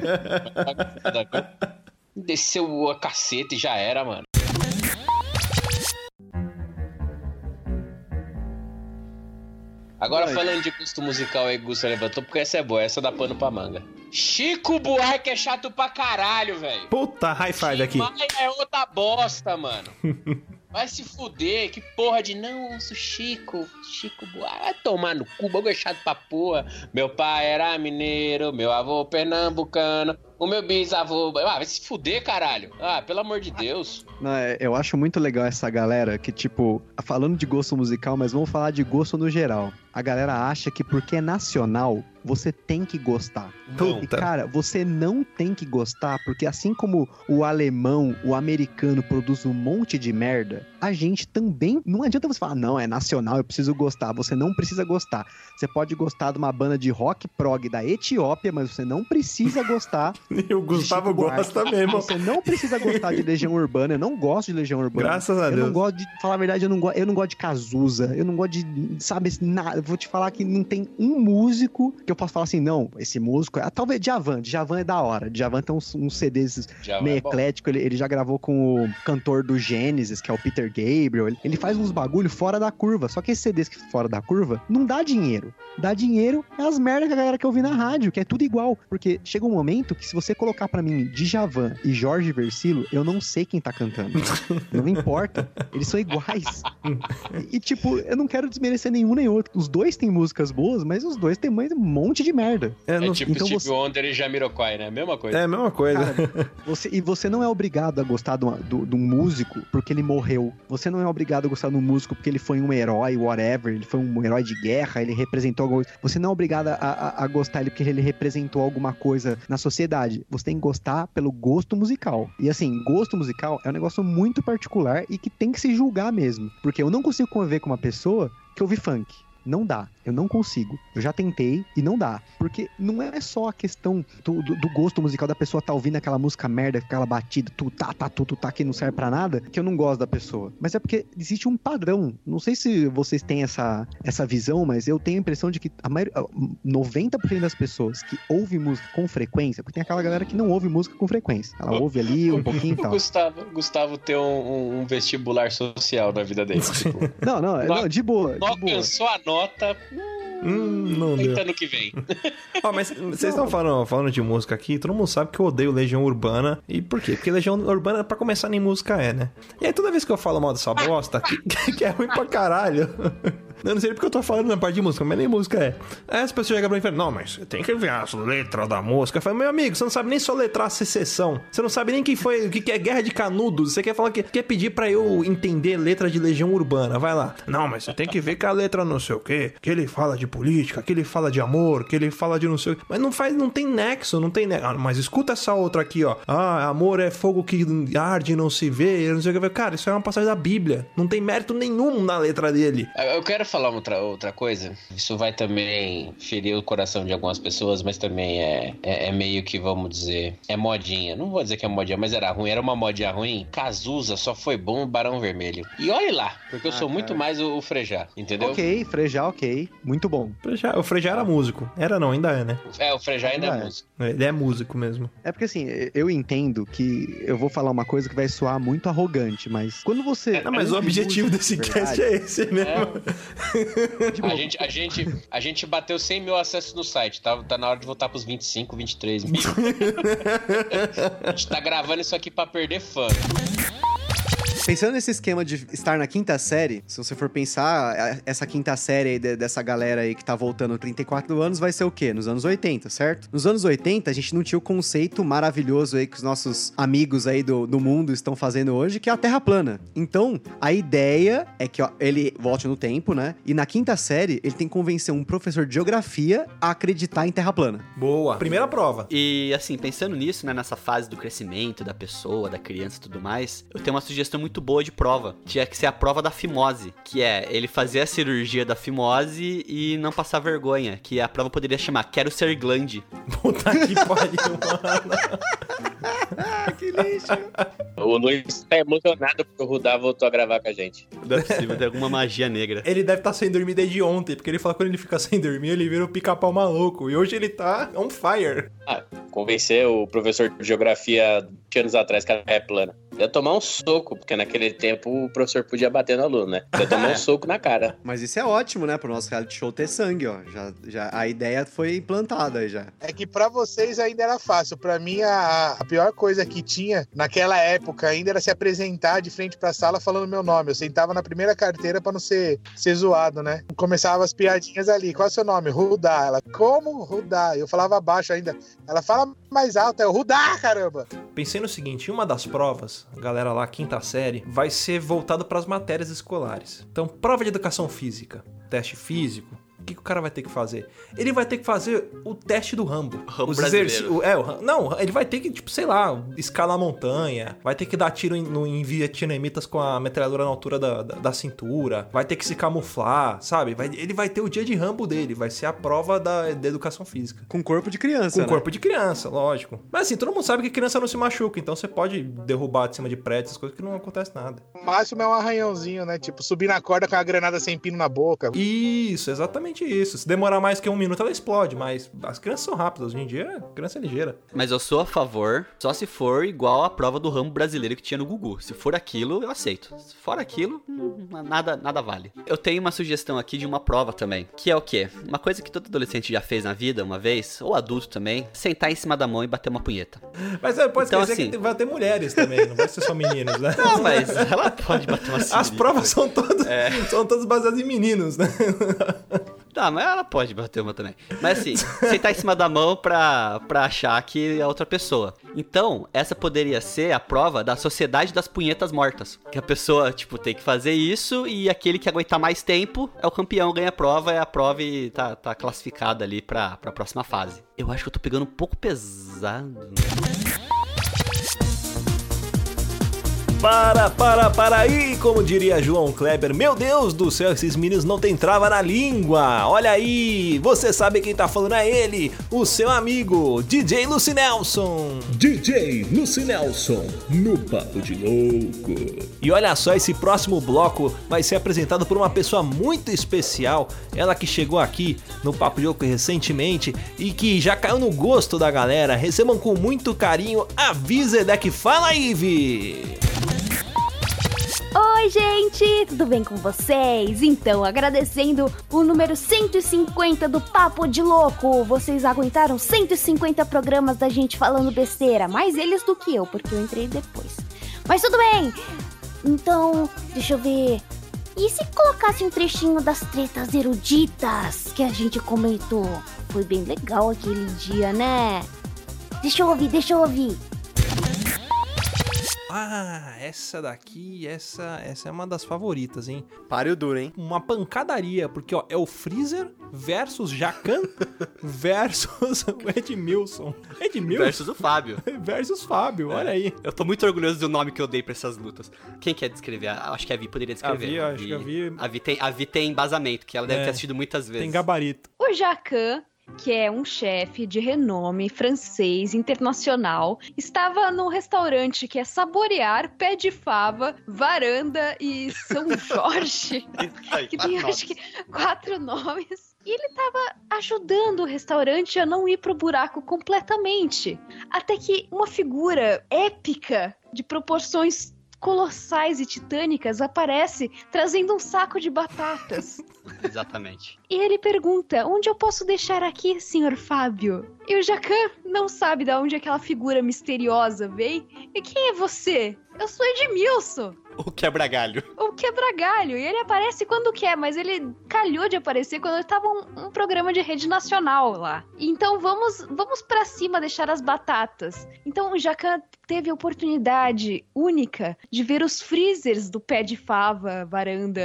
Desceu a caceta e já era, mano. Agora falando de gosto musical aí que o Gusto levantou, porque essa é boa, essa dá pano pra manga. Chico Buarque é chato pra caralho, velho. Puta, high five aqui. Maia é outra bosta, mano. Vai se fuder, que porra de não, sou Chico, Chico Buarque. Vai tomar no cu, bagulho é chato pra porra. Meu pai era mineiro, meu avô pernambucano, o meu bisavô. Ah, vai se fuder, caralho. Ah, pelo amor de Deus. Não, é, eu acho muito legal essa galera que, tipo, falando de gosto musical, mas vamos falar de gosto no geral. A galera acha que porque é nacional, você tem que gostar. E, Puta. cara, você não tem que gostar, porque assim como o alemão, o americano produz um monte de merda, a gente também. Não adianta você falar, não, é nacional, eu preciso gostar. Você não precisa gostar. Você pode gostar de uma banda de rock prog da Etiópia, mas você não precisa gostar. E o Gustavo gosta mesmo. Você não precisa gostar de Legião Urbana. Eu não gosto de Legião Urbana. Graças a eu Deus. não gosto de. Falar a verdade, eu não, go, eu não gosto de Cazuza. Eu não gosto de. Sabe, nada. Eu vou te falar que não tem um músico que eu posso falar assim, não, esse músico. É, talvez Djavan. Djavan é da hora. Djavan tem uns, uns CDs Djavan meio é eclético. Ele, ele já gravou com o cantor do Gênesis, que é o Peter Gabriel. Ele, ele faz uns bagulho fora da curva. Só que esses CDs que fora da curva não dá dinheiro. Dá dinheiro é as merdas que a galera quer ouvir na rádio, que é tudo igual. Porque chega um momento que se você colocar pra mim Djavan e Jorge Versilo, eu não sei quem tá cantando. não importa. Eles são iguais. E, tipo, eu não quero desmerecer nenhum nem outro. Os dois têm músicas boas, mas os dois têm mais um monte de merda. É, É não- tipo então Steve você- Wonder e Jamiroquai, né? Mesma coisa. é a mesma coisa. Você, e você não é obrigado a gostar de, uma- do- de um músico porque ele morreu. Você não é obrigado a gostar de um músico porque ele foi um herói, whatever. Ele foi um herói de guerra, ele representou alguma coisa. Você não é obrigado a, a- a gostar dele porque ele representou alguma coisa na sociedade. Você tem que gostar pelo gosto musical. E assim, gosto musical é um negócio muito particular e que tem que se julgar mesmo. Porque eu não consigo conviver com uma pessoa que ouve funk. Não dá. Eu não consigo. Eu já tentei e não dá. Porque não é só a questão do, do- do gosto musical da pessoa tá ouvindo aquela música merda, aquela batida, tu tá, tá, tu, tu tá, que não serve pra nada, que eu não gosto da pessoa. Mas é porque existe um padrão. Não sei se vocês têm essa, essa visão, mas eu tenho a impressão de que a maioria, 90% das pessoas que ouvem música com frequência, porque tem aquela galera que não ouve música com frequência. Ela ouve ali um pouquinho e tal. Gustavo, Gustavo tem um, um- vestibular social na vida dele. Tipo, Não, não, não, de boa, não alcançou a nota, Hum, não deu. ano que vem. Ó, mas vocês estão falando, falando de música aqui, todo mundo sabe que eu odeio Legião Urbana. E por quê? Porque Legião Urbana, pra começar, nem música é, né? E aí toda vez que eu falo mal dessa bosta, que, que é ruim pra caralho. Eu não sei porque eu tô falando na parte de música, mas nem música é. Aí as pessoas chegam pra mim e falam, não, mas tem que ver as letras da música. Eu falo, meu amigo, você não sabe nem soletrar a secessão. Você não sabe nem quem foi, o que é Guerra de Canudos. Você quer falar que quer pedir pra eu entender letra de Legião Urbana. Vai lá. Não, mas você tem que ver que a letra não sei o quê, que ele fala de política, que ele fala de amor, que ele fala de não sei o quê. Mas não faz, não tem nexo, não tem nexo. Ah, mas escuta essa outra aqui, ó. Ah, amor é fogo que arde e não se vê, não sei o que. Cara, isso é uma passagem da Bíblia. Não tem mérito nenhum na letra dele. Eu quero falar outra, outra coisa? Isso vai também ferir o coração de algumas pessoas, mas também é, é, é meio que, vamos dizer, é modinha. Não vou dizer que é modinha, mas era ruim. Era uma modinha ruim. Cazuza só foi bom o Barão Vermelho. E olhe lá, porque eu Ah, sou muito cara. mais o, o Frejá, entendeu? Ok, Frejá, ok. Muito bom. Frejá- O Frejá era músico. Era não, ainda é, né? É, o Frejá ainda Ainda é é. músico. Ele é músico mesmo. É porque assim, eu entendo que eu vou falar uma coisa que vai soar muito arrogante, mas quando você. Não, mas o objetivo desse cast é esse mesmo. A gente, a, gente, a gente bateu 100 mil acessos no site, tá, tá na hora de voltar pros 25, 23 mil. a gente tá gravando isso aqui pra perder fã. Pensando nesse esquema de estar na quinta série, se você for pensar, a- essa quinta série aí de- dessa galera aí que tá voltando 34 anos, vai ser o quê? Nos anos 80, certo? Nos anos 80, a gente não tinha o conceito maravilhoso aí que os nossos amigos aí do, do mundo estão fazendo hoje, que é a Terra plana. Então, a ideia é que ó, ele volte no tempo, né? E na quinta série, ele tem que convencer um professor de geografia a acreditar em Terra plana. Boa. Primeira prova. E assim, pensando nisso, né, nessa fase do crescimento da pessoa, da criança e tudo mais, eu tenho uma sugestão muito boa de prova. Tinha que ser a prova da fimose, que é ele fazer a cirurgia da fimose e não passar vergonha, que a prova poderia chamar Quero ser glande. Puta que pariu, mano. que lixo. O Luiz tá emocionado porque o Rudá voltou a gravar com a gente. Não é possível, tem alguma magia negra. Ele deve estar sem dormir desde ontem, porque ele fala que quando ele fica sem dormir, ele vira o pica-pau maluco. E hoje ele tá on fire. Ah, convencer o professor de geografia 20 anos atrás que a é plana. Ia tomar um soco, porque naquele tempo o professor podia bater no aluno, né? Ia tomar um soco na cara. Mas isso é ótimo, né? Pro nosso reality show ter sangue, ó. Já, já, a ideia foi implantada aí já. É que pra vocês ainda era fácil. Pra mim, a, a pior coisa que tinha naquela época ainda era se apresentar de frente pra sala falando meu nome. Eu sentava na primeira carteira pra não ser, ser zoado, né? Começava as piadinhas ali. Qual é o seu nome? Rudá. Ela, como Rudá? Eu falava baixo ainda. Ela fala mais alto. É o Rudá, caramba! Pensei no seguinte, uma das provas, a galera lá, quinta série, vai ser voltado para as matérias escolares. Então, prova de educação física, teste físico, o que, que o cara vai ter que fazer? Ele vai ter que fazer o teste do Rambo. Rambo Os brasileiro. exercí- o- É, o não, ele vai ter que, tipo, sei lá, escalar a montanha, vai ter que dar tiro em, no, em vietnamitas com a metralhadora na altura da, da, da cintura, vai ter que se camuflar, sabe? Vai- ele vai ter o dia de Rambo dele, vai ser a prova da, da educação física. Com corpo de criança, Com né? corpo de criança, lógico. Mas assim, todo mundo sabe que criança não se machuca, então você pode derrubar de cima de prédios, essas coisas que não acontece nada. O máximo é um arranhãozinho, né? Tipo, subir na corda com a granada sem pino na boca. Isso, exatamente isso. Se demorar mais que um minuto, ela explode, mas as crianças são rápidas. Hoje em dia, a criança é ligeira. Mas eu sou a favor, só se for igual a prova do ramo brasileiro que tinha no Gugu. Se for aquilo, eu aceito. Se for aquilo, hum, nada, nada vale. Eu tenho uma sugestão aqui de uma prova também, que é o quê? Uma coisa que todo adolescente já fez na vida uma vez, ou adulto também, sentar em cima da mão e bater uma punheta. Mas você pode Então, assim- que vai ter mulheres também, não vai ser só meninos, né? Não, mas ela pode bater uma As provas são todas, É. são todas baseadas em meninos, né? Tá, mas ela pode bater uma também. Mas assim, sentar em cima da mão pra, pra achar que é outra pessoa. Então, essa poderia ser a prova da sociedade das punhetas mortas. Que a pessoa, tipo, tem que fazer isso e aquele que aguentar mais tempo é o campeão, ganha a prova, é a prova e tá, tá classificado ali pra, pra próxima fase. Eu acho que eu tô pegando um pouco pesado. Para, para, para aí, como diria João Kleber. Meu Deus do céu, esses meninos não tem trava na língua. Olha aí, você sabe quem tá falando é ele, o seu amigo, DJ Lucy Nelson. DJ Lucy Nelson, no Papo de Louco. E olha só, esse próximo bloco vai ser apresentado por uma pessoa muito especial. Ela que chegou aqui no Papo de Louco recentemente e que já caiu no gosto da galera. Recebam com muito carinho a Vizedec. Fala aí, Vi! Oi, gente! Tudo bem com vocês? Então, agradecendo o número 150 do Papo de Louco. Vocês aguentaram 150 programas da gente falando besteira, mais eles do que eu, porque eu entrei depois. Mas tudo bem! Então, deixa eu ver. E se colocasse um trechinho das tretas eruditas que a gente comentou? Foi bem legal aquele dia, né? Deixa eu ouvir, deixa eu ouvir. Ah, essa daqui, essa, essa é uma das favoritas, hein? Páreo duro, hein? Uma pancadaria, porque ó, é o Freezer versus Jacan versus o Edmilson. Edmilson Versus o Fábio. versus Fábio, olha aí. Eu tô muito orgulhoso do nome que eu dei pra essas lutas. Quem quer descrever? Acho que a Vi poderia descrever. A Vi, acho que a Vi- A Vi tem, a Vi tem embasamento, que ela deve É. ter assistido muitas vezes. Tem gabarito. O Jacan, que é um chefe de renome francês internacional, estava num restaurante que é Saborear, Pé de Fava, Varanda e São Jorge, que tem acho que quatro nomes. E ele estava ajudando o restaurante a não ir pro buraco completamente. Até que uma figura épica de proporções colossais e titânicas aparece trazendo um saco de batatas. Exatamente. E ele pergunta: onde eu posso deixar aqui, senhor Fábio? E o Jacan não sabe de onde aquela figura misteriosa veio. E quem é você? Eu sou Edmilson, O quebra-galho. o quebra-galho. E ele aparece quando quer, mas ele calhou de aparecer quando estava um, um programa de rede nacional lá. Então vamos, vamos para cima deixar as batatas. Então o Jacan teve a oportunidade única de ver os freezers do pé de fava, varanda,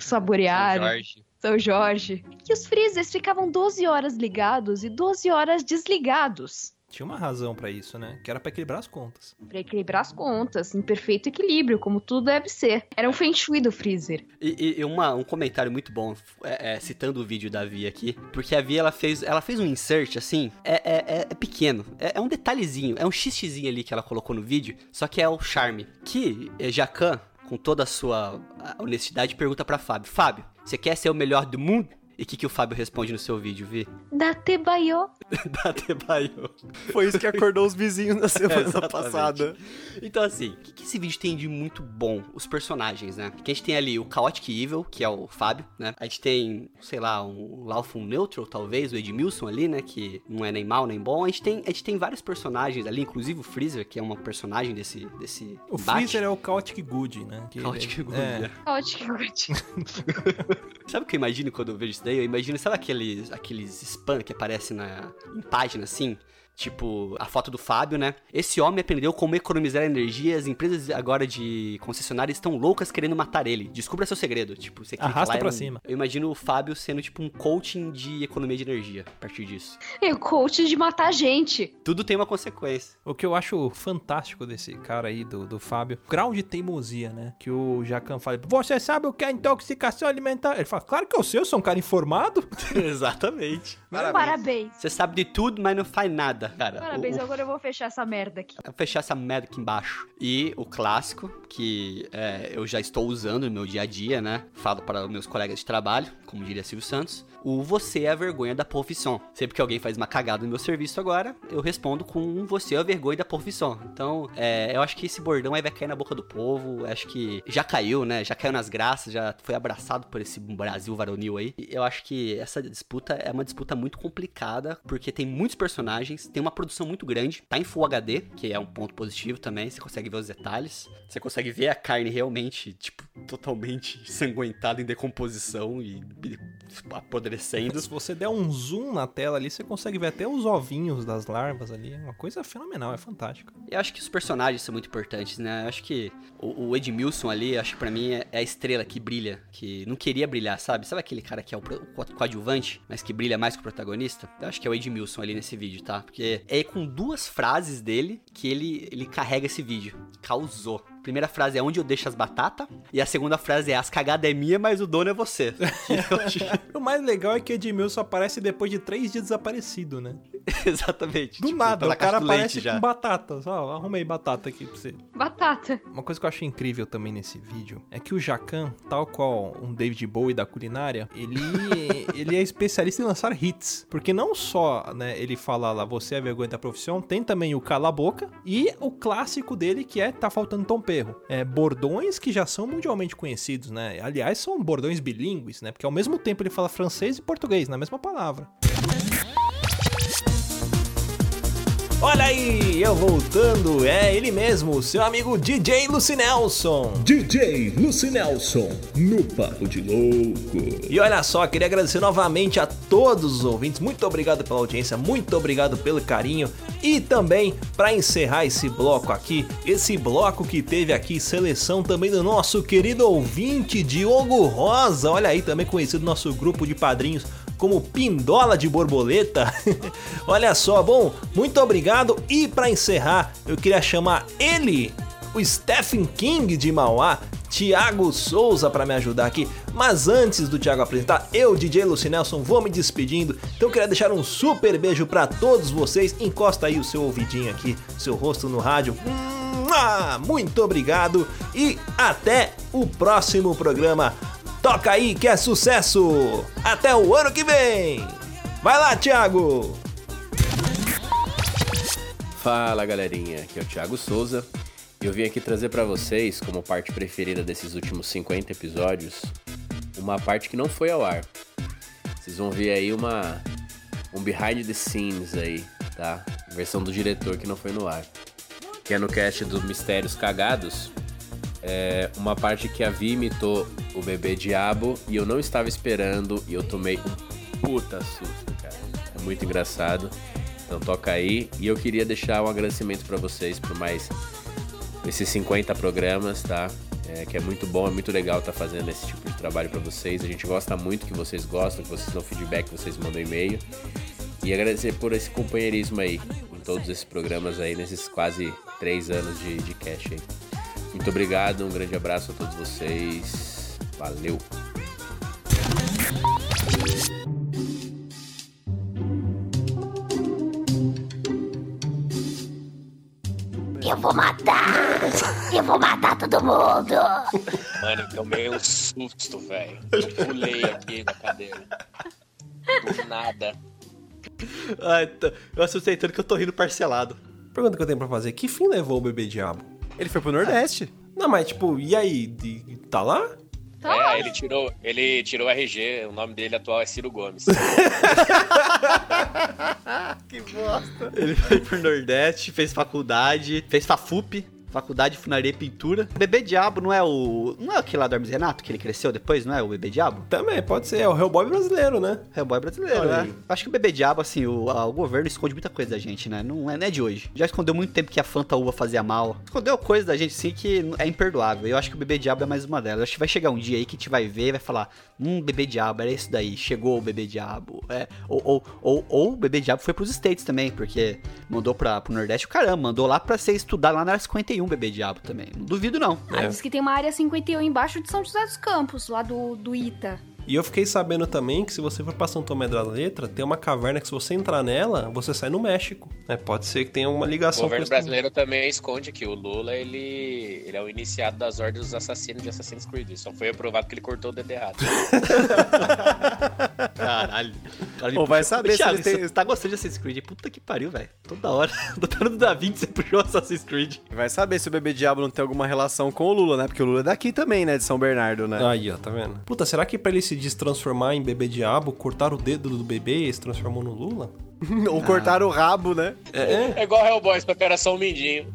saborear. São Jorge. São Jorge. Que os freezers ficavam 12 horas ligados e 12 horas desligados. Tinha uma razão pra isso, né? Que era pra equilibrar as contas. Pra equilibrar as contas, em perfeito equilíbrio, como tudo deve ser. Era um feng shui do freezer. E, e- e uma- um comentário muito bom, é, é, citando o vídeo da Vi aqui, porque a Vi ela fez, ela fez um insert assim, é, é- é- é pequeno, é, é um detalhezinho, é um xixzinho ali que ela colocou no vídeo, só que é o charme. Que eh, Jacan, com toda a sua honestidade, pergunta pra Fábio: Fábio, você quer ser o melhor do mundo? E o que, que o Fábio responde no seu vídeo, Vi? Da Tebaio. da Tebaio. Foi isso que acordou os vizinhos na semana Exatamente. passada. Então, assim, o que, que esse vídeo tem de muito bom? Os personagens, né? Que a gente tem ali o Chaotic Evil, que é o Fábio, né? A gente tem, sei lá, um Lawful Neutral, talvez, o Edmilson ali, né? Que não é nem mal nem bom. A gente tem, a gente tem vários personagens ali, inclusive o Freezer, que é uma personagem desse, desse O embate. Freezer é o Chaotic Good, né? Que Chaotic ele- Good, é. né? Ótimo, ótimo. Sabe o que eu imagino quando eu vejo isso daí? Eu imagino, sabe aqueles, aqueles spam que aparecem na, em página assim? Tipo, a foto do Fábio, né? Esse homem aprendeu como economizar energia. As empresas agora de concessionárias estão loucas querendo matar ele. Descubra seu segredo. Tipo, você clica Arrasta lá, é pra um- cima. Eu imagino o Fábio sendo tipo um coaching de economia de energia a partir disso. E o coach de matar gente. Tudo tem uma consequência. O que eu acho fantástico desse cara aí, do, do Fábio, grau de teimosia, né? Que o Jacan fala, você sabe o que é intoxicação alimentar? Ele fala, claro que eu sei, eu sou um cara informado. Exatamente. Parabéns. Você sabe de tudo, mas não faz nada, cara. Parabéns, O- o agora eu vou fechar essa merda aqui. Vou fechar essa merda aqui embaixo. E o clássico, que é, eu já estou usando no meu dia a dia, né? Falo para os meus colegas de trabalho, como diria Silvio Santos. O você é a vergonha da profissão. Sempre que alguém faz uma cagada no meu serviço agora, eu respondo com você é a vergonha da profissão. Então, é, eu acho que esse bordão aí vai cair na boca do povo. Acho que já caiu, né? Já caiu nas graças, já foi abraçado por esse Brasil varonil aí. E eu acho que essa disputa é uma disputa muito complicada, porque tem muitos personagens, tem uma produção muito grande, tá em Full HD, que é um ponto positivo também, você consegue ver os detalhes, você consegue ver a carne realmente, tipo, totalmente ensanguentada em decomposição e apodrecendo. Se você der um zoom na tela ali, você consegue ver até os ovinhos das larvas ali. É uma coisa fenomenal, é fantástico. Eu acho que os personagens são muito importantes, né? Eu acho que o, o Edmilson ali, acho que pra mim é, é a estrela que brilha, que não queria brilhar, sabe? Sabe aquele cara que é o, o coadjuvante, mas que brilha mais que o protagonista? Eu acho que é o Edmilson ali nesse vídeo, tá? Porque é com duas frases dele que ele, ele carrega esse vídeo. Causou. Primeira frase é onde eu deixo as batatas, e a segunda frase é as cagadas é minha, mas o dono é você. O mais legal é que Edmilson aparece depois de três dias desaparecido, né? Exatamente. Do Tipo, nada, o cara aparece já. com batatas. Ó, arrumei batata aqui pra você. Batata. Uma coisa que eu acho incrível também nesse vídeo é que o Jacan, tal qual um David Bowie da culinária, ele, ele é especialista em lançar hits. Porque não só né, ele fala lá, você é vergonha da profissão, tem também o Cala a Boca e o clássico dele que é Tá Faltando Tom Perro. É, bordões que já são mundialmente conhecidos, né? Aliás, são bordões bilíngues, né? Porque ao mesmo tempo ele fala francês e português na mesma palavra. Olha aí, eu voltando, é ele mesmo, seu amigo DJ Lucinelson. DJ Lucinelson, no Papo de Louco. E olha só, queria agradecer novamente a todos os ouvintes, muito obrigado pela audiência, muito obrigado pelo carinho e também para encerrar esse bloco aqui, esse bloco que teve aqui seleção também do nosso querido ouvinte Diogo Rosa, olha aí, também conhecido no nosso grupo de padrinhos como Pindola de Borboleta. Olha só, bom, muito obrigado. E para encerrar, eu queria chamar ele, o Stephen King de Mauá, Tiago Souza para me ajudar aqui. Mas antes do Tiago apresentar, eu, DJ Lucinelson, vou me despedindo. Então eu queria deixar um super beijo para todos vocês. Encosta aí o seu ouvidinho aqui, seu rosto no rádio. Muito obrigado e até o próximo programa. Toca aí que é sucesso! Até o ano que vem! Vai lá, Thiago! Fala galerinha, aqui é o Thiago Souza eu vim aqui trazer para vocês, como parte preferida desses últimos 50 episódios, uma parte que não foi ao ar. Vocês vão ver aí uma um behind the scenes aí, tá? Versão do diretor que não foi no ar. Que é no cast do Mistérios Cagados, é uma parte que a Vi imitou o bebê diabo e eu não estava esperando e eu tomei um puta susto, cara. É muito engraçado. Então toca aí e eu queria deixar um agradecimento para vocês por mais esses 50 programas, tá? É, que é muito bom, é muito legal estar tá fazendo esse tipo de trabalho para vocês. A gente gosta muito que vocês gostam, que vocês dão feedback, que vocês mandam e-mail. E agradecer por esse companheirismo aí, em todos esses programas aí, nesses quase três anos de, de aí. Muito obrigado, um grande abraço a todos vocês. Valeu! Eu vou matar! Eu vou matar todo mundo! Mano, eu tomei um susto, velho. Eu pulei aqui na cadeira. Do nada. Ai, eu assustei tanto que eu tô rindo parcelado. Pergunta que eu tenho pra fazer: que fim levou o bebê diabo? Ele foi pro Nordeste. Não, mas tipo, e aí? De- Tá lá? É, ele tirou, ele tirou o RG, o nome dele atual é Ciro Gomes. que bosta. Ele foi pro Nordeste, fez faculdade, fez FAFUP, Faculdade de Funaria e Pintura. Bebê Diabo não é o. Não é aquele lá do Hermes Renato que ele cresceu depois, não é o Bebê Diabo? Também, pode ser, é o Hellboy brasileiro, né? Hellboy brasileiro, Olha né? Acho que o Bebê Diabo, assim, o, a- o governo esconde muita coisa da gente, né? Não é, não é de hoje. Já escondeu muito tempo que a Fanta Uva fazia mal. Escondeu coisa da gente, sim, que é imperdoável. Eu acho que o Bebê Diabo é mais uma delas. Acho que vai chegar um dia aí que a gente vai ver e vai falar: Hum, Bebê Diabo, era isso daí. Chegou o Bebê Diabo. É, ou, ou, ou, ou o Bebê Diabo foi pros States também, porque mandou pra, pro Nordeste o caramba. Mandou lá pra ser estudar lá na área 51 Bebê Diabo também. Não duvido, não. Ah, diz que tem uma área 51 embaixo de São José dos Campos, lá do, do Ita. E eu fiquei sabendo também que se você for pra São Tomé da Letra, tem uma caverna que se você entrar nela, você sai no México. É, pode ser que tenha uma O ligação governo isso também. brasileiro também esconde que o Lula, ele, ele é o iniciado das ordens dos assassinos de Assassin's Creed. Só foi aprovado que ele cortou o dedo errado. Caralho. Cara, Pô, vai saber se Thiago, eles têm- você tá gostando de Assassin's Creed? Puta que pariu, velho. Toda hora. Doutor do Da Vinci, você puxou Assassin's Creed. Vai saber se o bebê diabo não tem alguma relação com o Lula, né? Porque o Lula é daqui também, né? De São Bernardo, né? Aí, ó, tá vendo? Puta, será que pra ele se destransformar em bebê diabo, cortaram o dedo do bebê e se transformou no Lula? Ou cortaram o rabo, né? É igual Hellboys pra Operação Mindinho.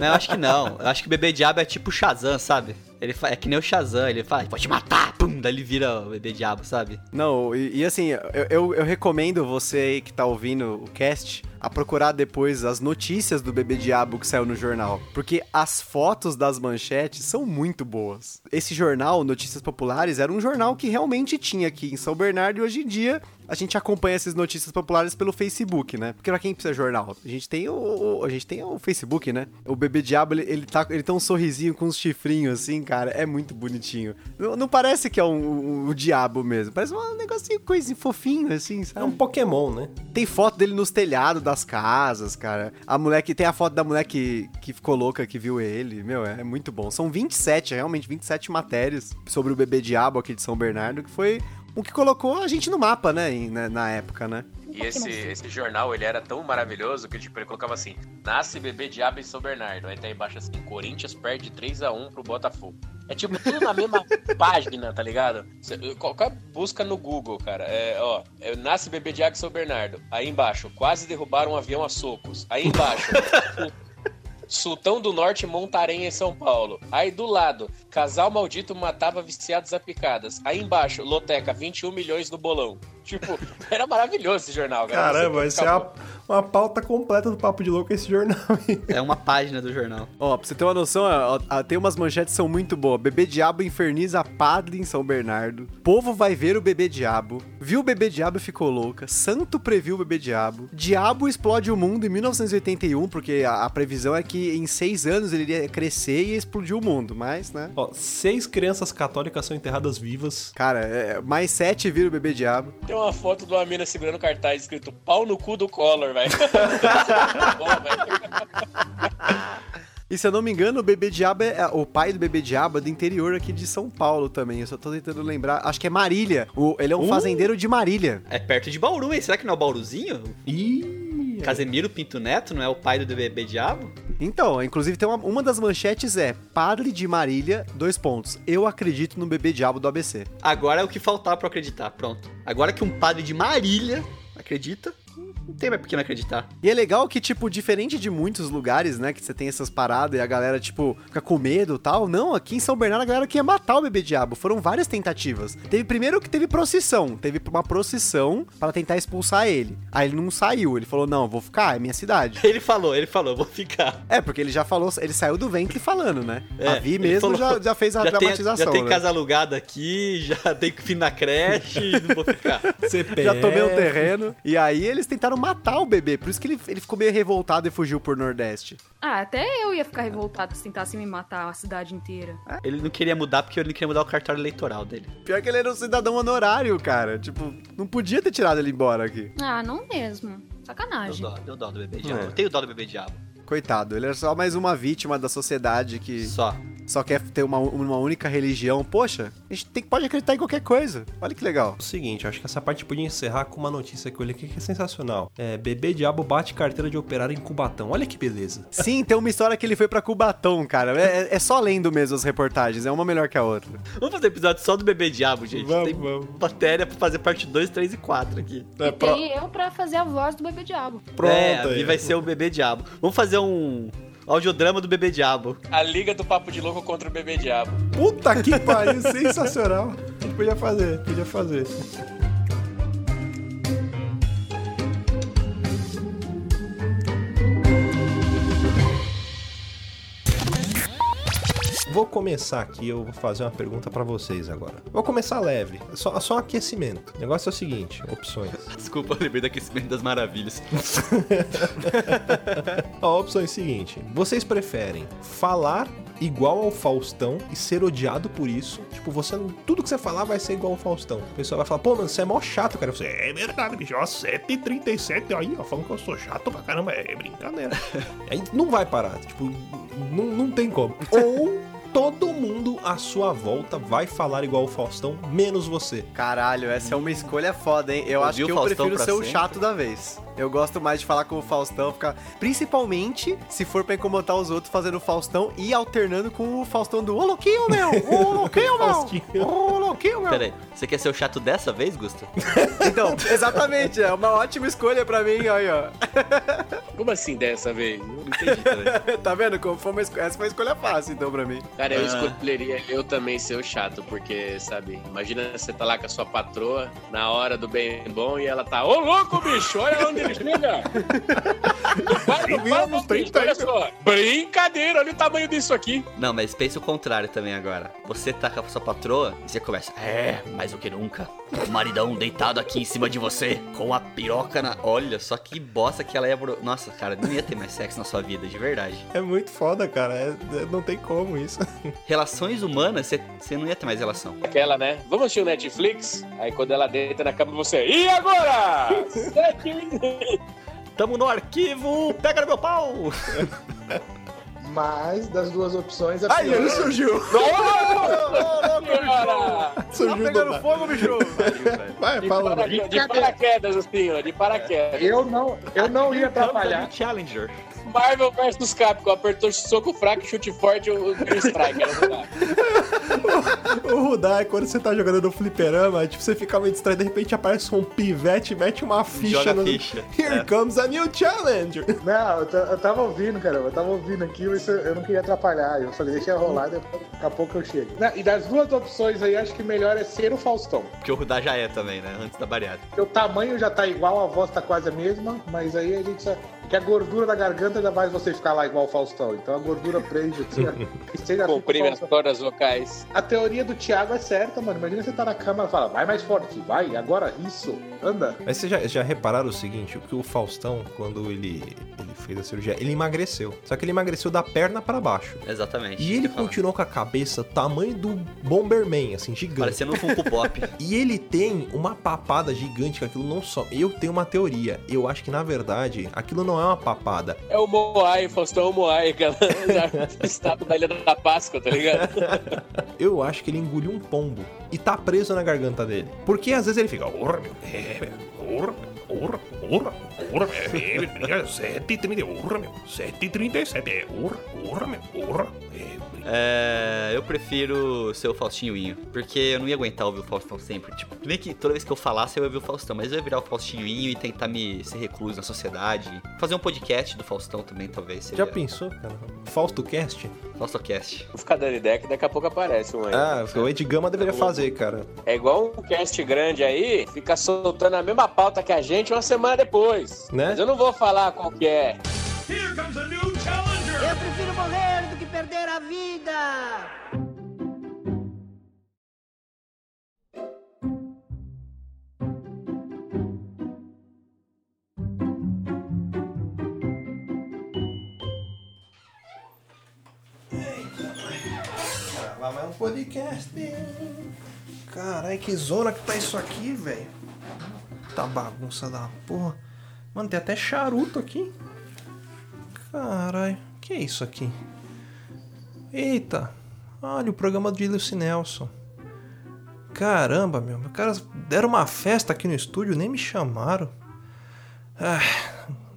Não, eu acho que não. Eu acho que o bebê diabo é tipo o Shazam, sabe? Ele fa- é que nem o Shazam, ele fala, pode te matar, pum, daí ele vira o bebê diabo, sabe? Não, e, e assim, eu, eu, eu recomendo você aí que tá ouvindo o cast a procurar depois as notícias do bebê diabo que saiu no jornal. Porque as fotos das manchetes são muito boas. Esse jornal, Notícias Populares, era um jornal que realmente tinha aqui em São Bernardo e hoje em dia a gente acompanha essas notícias populares pelo Facebook, né? Porque pra quem precisa jornal? A gente tem o, a gente tem o Facebook, né? O bebê diabo, ele, ele, tá, ele tem um sorrisinho com uns chifrinhos assim, cara, é muito bonitinho. Não, não parece que é um, um- um diabo mesmo, parece um negocinho, coisinho fofinho assim, sabe? É um Pokémon, né? Tem foto dele nos telhados das casas, cara. A mulher que tem a foto da mulher que, que ficou louca que viu ele. Meu, é muito bom. São 27, realmente 27 matérias sobre o bebê diabo aqui de São Bernardo, que foi o que colocou a gente no mapa, né, em- na, época, né? E esse, esse jornal, ele era tão maravilhoso que, tipo, ele colocava assim, nasce bebê diabo em São Bernardo. Aí tá embaixo assim, Corinthians perde 3x1 pro Botafogo. É tipo tudo na mesma página, tá ligado? Cê- Qualquer busca no Google, cara. É, ó, é, nasce bebê diabo em São Bernardo. Aí embaixo, quase derrubaram um avião a socos. Aí embaixo, Sultão do Norte Montarém em São Paulo. Aí do lado, casal maldito matava viciados a picadas. Aí embaixo, Loteca, 21 milhões no bolão. Tipo, era maravilhoso esse jornal, cara. Caramba, essa é uma, uma pauta completa do Papo de Louco esse jornal. É uma página do jornal. Ó, pra você ter uma noção, ó, ó, tem umas manchetes que são muito boas. Bebê Diabo inferniza padre em São Bernardo. Povo vai ver o Bebê Diabo. Viu o Bebê Diabo e ficou louca. Santo previu o Bebê Diabo. Diabo explode o mundo em 1981, porque a, a previsão é que em seis anos ele iria crescer e explodir o mundo. Mas, né? Ó, seis crianças católicas são enterradas vivas. Cara, é, mais sete viram o Bebê Diabo. Tem uma foto de uma mina segurando cartaz escrito pau no cu do Collor, velho. E se eu não me engano, o Bebê Diabo é. O pai do Bebê Diabo é do interior aqui de São Paulo também. Eu só tô tentando lembrar. Acho que é Marília. O- ele é um Uh! fazendeiro de Marília. É perto de Bauru, hein? Será que não é o Bauruzinho? Ih! Casemiro Pinto Neto não é o pai do bebê diabo? Então, inclusive tem uma, uma das manchetes é Padre de Marília, dois pontos. Eu acredito no bebê diabo do ABC. Agora é o que faltava pra eu acreditar, pronto. Agora que um padre de Marília acredita, não tem mais por que não acreditar. E é legal que, tipo, diferente de muitos lugares, né, que você tem essas paradas e a galera, tipo, fica com medo e tal. Não, aqui em São Bernardo a galera queria matar o bebê diabo. Foram várias tentativas. Teve primeiro que teve procissão. Teve uma procissão para tentar expulsar ele. Aí ele não saiu. Ele falou: não, eu vou ficar, é minha cidade. Ele falou, ele falou, vou ficar. É, porque ele já falou, ele saiu do ventre falando, né? É, a Vi mesmo falou, já, já fez a já tem- dramatização. já tem né? casa alugada aqui, já tem fim na creche, não vou ficar. CPF. Já tomei um terreno. E aí eles tentaram matar o bebê. Por isso que ele, ele ficou meio revoltado e fugiu por Nordeste. Ah, até eu ia ficar revoltado se tentassem me matar a cidade inteira. Ele não queria mudar porque ele não queria mudar o cartório eleitoral dele. Pior que ele era um cidadão honorário, cara. Tipo, não podia ter tirado ele embora aqui. Ah, não mesmo. Deu Sacanagem. dó, deu dó do bebê diabo. É. Eu tenho dó do bebê diabo. Coitado, ele era só mais uma vítima da sociedade que Só. Só quer ter uma, uma única religião. Poxa, a gente tem, pode acreditar em qualquer coisa. Olha que legal. O seguinte, acho que essa parte podia encerrar com uma notícia que eu li aqui que é sensacional. É, bebê diabo bate carteira de operário em Cubatão. Olha que beleza. Sim, tem uma história que ele foi pra Cubatão, cara. É, é só lendo mesmo as reportagens, é uma melhor que a outra. Vamos fazer episódio só do bebê diabo, gente. Vamos, tem vamos. matéria pra fazer parte 2, 3 e 4 aqui. E tem eu pra fazer a voz do bebê diabo. é, a Vi vai ser o bebê diabo. Vamos fazer um audiodrama do bebê diabo. A liga do Papo de Louco contra o bebê diabo. Puta que pariu, sensacional. A gente podia fazer, podia fazer. Vou começar aqui, eu vou fazer uma pergunta pra vocês agora. Vou começar leve, só, só um aquecimento. O negócio é o seguinte, opções. Desculpa, eu lembrei do aquecimento das maravilhas. A opção é a seguinte: vocês preferem falar igual ao Faustão e ser odiado por isso? Tipo, você tudo que você falar vai ser igual ao Faustão. O pessoal vai falar, pô, mano, você é mó chato, cara. Você é verdade, bicho. Ó, 7h37 aí, ó, falando que eu sou chato pra caramba. É brincadeira. aí não vai parar. Tipo, não, não tem como. Ou. Todo mundo à sua volta vai falar igual o Faustão, menos você. Caralho, essa é uma escolha foda, hein? Eu acho que o eu Faustão prefiro ser o sempre? chato da vez. Eu gosto mais de falar com o Faustão, ficar. Principalmente se for pra incomodar os outros fazendo o Faustão e alternando com o Faustão do Ô louquinho, meu! Ô louquinho, meu! Ô louquinho, meu! Pera aí, você quer ser o chato dessa vez, Gusto? Então, exatamente, é uma ótima escolha pra mim, aí, ó. Como assim dessa vez? Não entendi também. tá vendo? Como foi uma Essa foi uma escolha fácil, então, pra mim. Cara, eu Ah. escolheria eu também ser o chato, porque, sabe, imagina você tá lá com a sua patroa na hora do bem bom e ela tá, ô louco, bicho, olha onde ele chega. Não vai, não vai, não, bicho, olha só. Brincadeira, olha o tamanho disso aqui. Não, mas pensa o contrário também agora. Você tá com a sua patroa e você começa. É, mais do que nunca. O maridão deitado aqui em cima de você, com a piroca na. Olha, só que bosta que ela ia. pro- Nossa, cara, não ia ter mais sexo na sua vida, de verdade. É muito foda, cara. É- é- não tem como isso. Relações humanas, você- você não ia ter mais relação. Aquela, né? Vamos assistir o Netflix? Aí quando ela deita na cama, você. E agora? Tamo no arquivo, pega no meu pau! Mas das duas opções, a Ai, pior- ele surgiu. Surgiu Surgiu tá pegando do fogo, bicho! Vai, de, fala. paraquedas, de paraquedas, assim, ó, de paraquedas. Eu não, eu não ia atrapalhar. Challenger. Marvel vs Capcom, apertou soco fraco, chute forte, o não dá. O Rudai, quando você tá jogando no fliperama, tipo, você fica meio distraído, de repente aparece um pivete, mete uma ficha Joga no... ficha. Here É. comes a new challenge. Não, eu, eu tava ouvindo, cara. Eu tava ouvindo aquilo e eu não queria atrapalhar. Eu falei, deixa rolar, depois, daqui a pouco eu chego. Não, e das duas opções aí, acho que melhor é ser o Faustão. Porque o Rudá já é também, né? Antes da bariátrica. Porque o tamanho já tá igual, a voz tá quase a mesma, mas aí a gente só. Que a gordura da garganta já faz você ficar lá igual o Faustão. Então a gordura prende assim. E fica Comprime as cordas vocais. A teoria do Thiago é certa, mano. Imagina você tá na cama e fala, vai mais forte, vai, agora isso, anda. Mas vocês já, já repararam o seguinte, o que o Faustão, quando ele, ele fez a cirurgia, ele emagreceu. Só que ele emagreceu da perna pra baixo. Exatamente. E ele continuou com a cabeça tamanho do Bomberman, assim, gigante. Parecendo um Funko Pop. E ele tem uma papada gigante que aquilo não só. Eu tenho uma teoria. Eu acho que na verdade aquilo não é uma papada. É o Moai, Faustão é o Moai, aquela estátua da Ilha da Páscoa, tá ligado? Eu acho que ele engoliu um pombo e tá preso na garganta dele. Porque às vezes ele fica. "Orra, meu, é, é, é, é, 7h30, orra, meu, 7h37, é, orra, orra, meu, orra, é, É, eu prefiro ser o Faustinho Inho, porque eu não ia aguentar ouvir o Faustão sempre. Tipo, bem que toda vez que eu falasse eu ia ouvir o Faustão, mas eu ia virar o Faustinho Inho e tentar me ser recluso na sociedade. Fazer um podcast do Faustão também, talvez. Seria... Já pensou, cara? Fausto Cast? FaustoCast. Vou ficar dando ideia que daqui a pouco aparece um aí. Ah, o Ed Gama deveria fazer, cara. É igual um cast grande aí, fica soltando a mesma pauta que a gente uma semana depois. Né? Mas eu não vou falar qual que é. Eu prefiro morrer do que perder a vida. Lá vai um podcast. Carai, que zona que tá isso aqui, velho. Tá bagunça da porra. Mano, tem até charuto aqui. Carai, que é isso aqui? Eita, olha o programa de Lucy Nelson. Caramba, meu, os caras deram uma festa aqui no estúdio, nem me chamaram. Ah,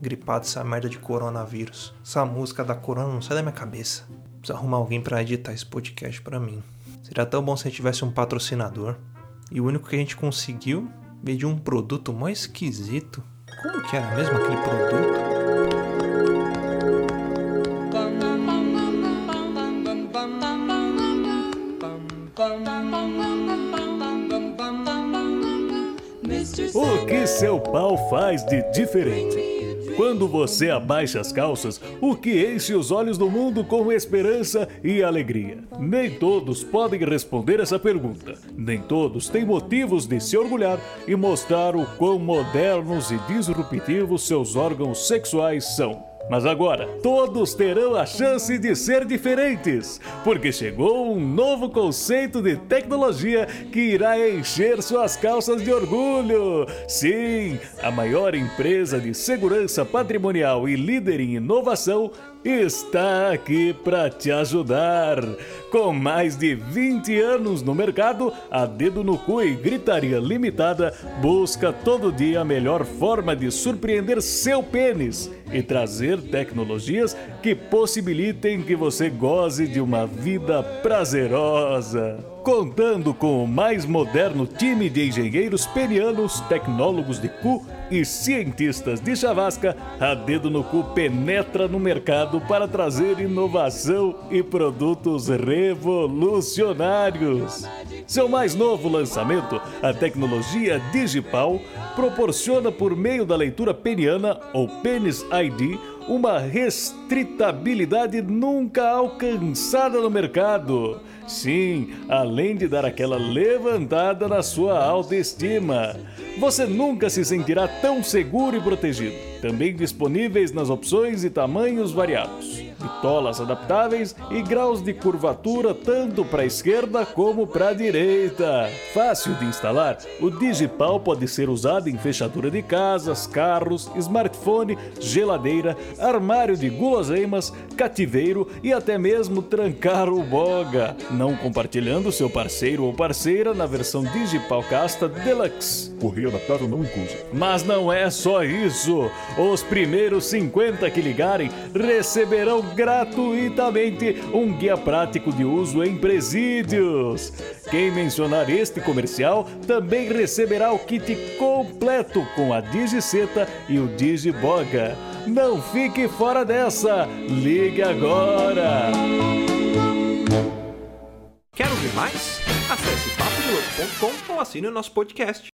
gripado essa merda de coronavírus. Essa música da corona não sai da minha cabeça. Preciso arrumar alguém pra editar esse podcast pra mim. Seria tão bom se a gente tivesse um patrocinador. E o único que a gente conseguiu veio um produto mó esquisito. Como que era mesmo aquele produto? O que seu pau faz de diferente? Quando você abaixa as calças, o que enche os olhos do mundo com esperança e alegria? Nem todos podem responder essa pergunta. Nem todos têm motivos de se orgulhar e mostrar o quão modernos e disruptivos seus órgãos sexuais são. Mas agora, todos terão a chance de ser diferentes, porque chegou um novo conceito de tecnologia que irá encher suas calças de orgulho. Sim, a maior empresa de segurança patrimonial e líder em inovação está aqui para te ajudar. Com mais de 20 anos no mercado, a Dedo no Cu e Gritaria Limitada busca todo dia a melhor forma de surpreender seu pênis e trazer tecnologias que possibilitem que você goze de uma vida prazerosa. Contando com o mais moderno time de engenheiros penianos, tecnólogos de cu e cientistas de chavasca, a Dedo no Cu penetra no mercado para trazer inovação e produtos revolucionários. Seu mais novo lançamento, a tecnologia Digipal, proporciona por meio da leitura peniana ou Penis ID uma restritabilidade nunca alcançada no mercado. Sim, além de dar aquela levantada na sua autoestima. Você nunca se sentirá tão seguro e protegido. Também disponíveis nas opções e tamanhos variados. bitolas adaptáveis e graus de curvatura tanto para a esquerda como para a direita. Fácil de instalar, o Digipal pode ser usado em fechadura de casas, carros, smartphone, geladeira, armário de guloseimas, cativeiro e até mesmo trancar o boga, não compartilhando seu parceiro ou parceira na versão Digipal Casta Deluxe. Correio adaptável não incluso. Mas não é só isso. Os primeiros 50 que ligarem receberão gratuitamente um guia prático de uso em presídios. Quem mencionar este comercial também receberá o kit completo com a Digiceta e o Digiboga. Não fique fora dessa! Ligue agora! Quer ouvir mais? Acesse papodelouco.com ou assine o nosso podcast.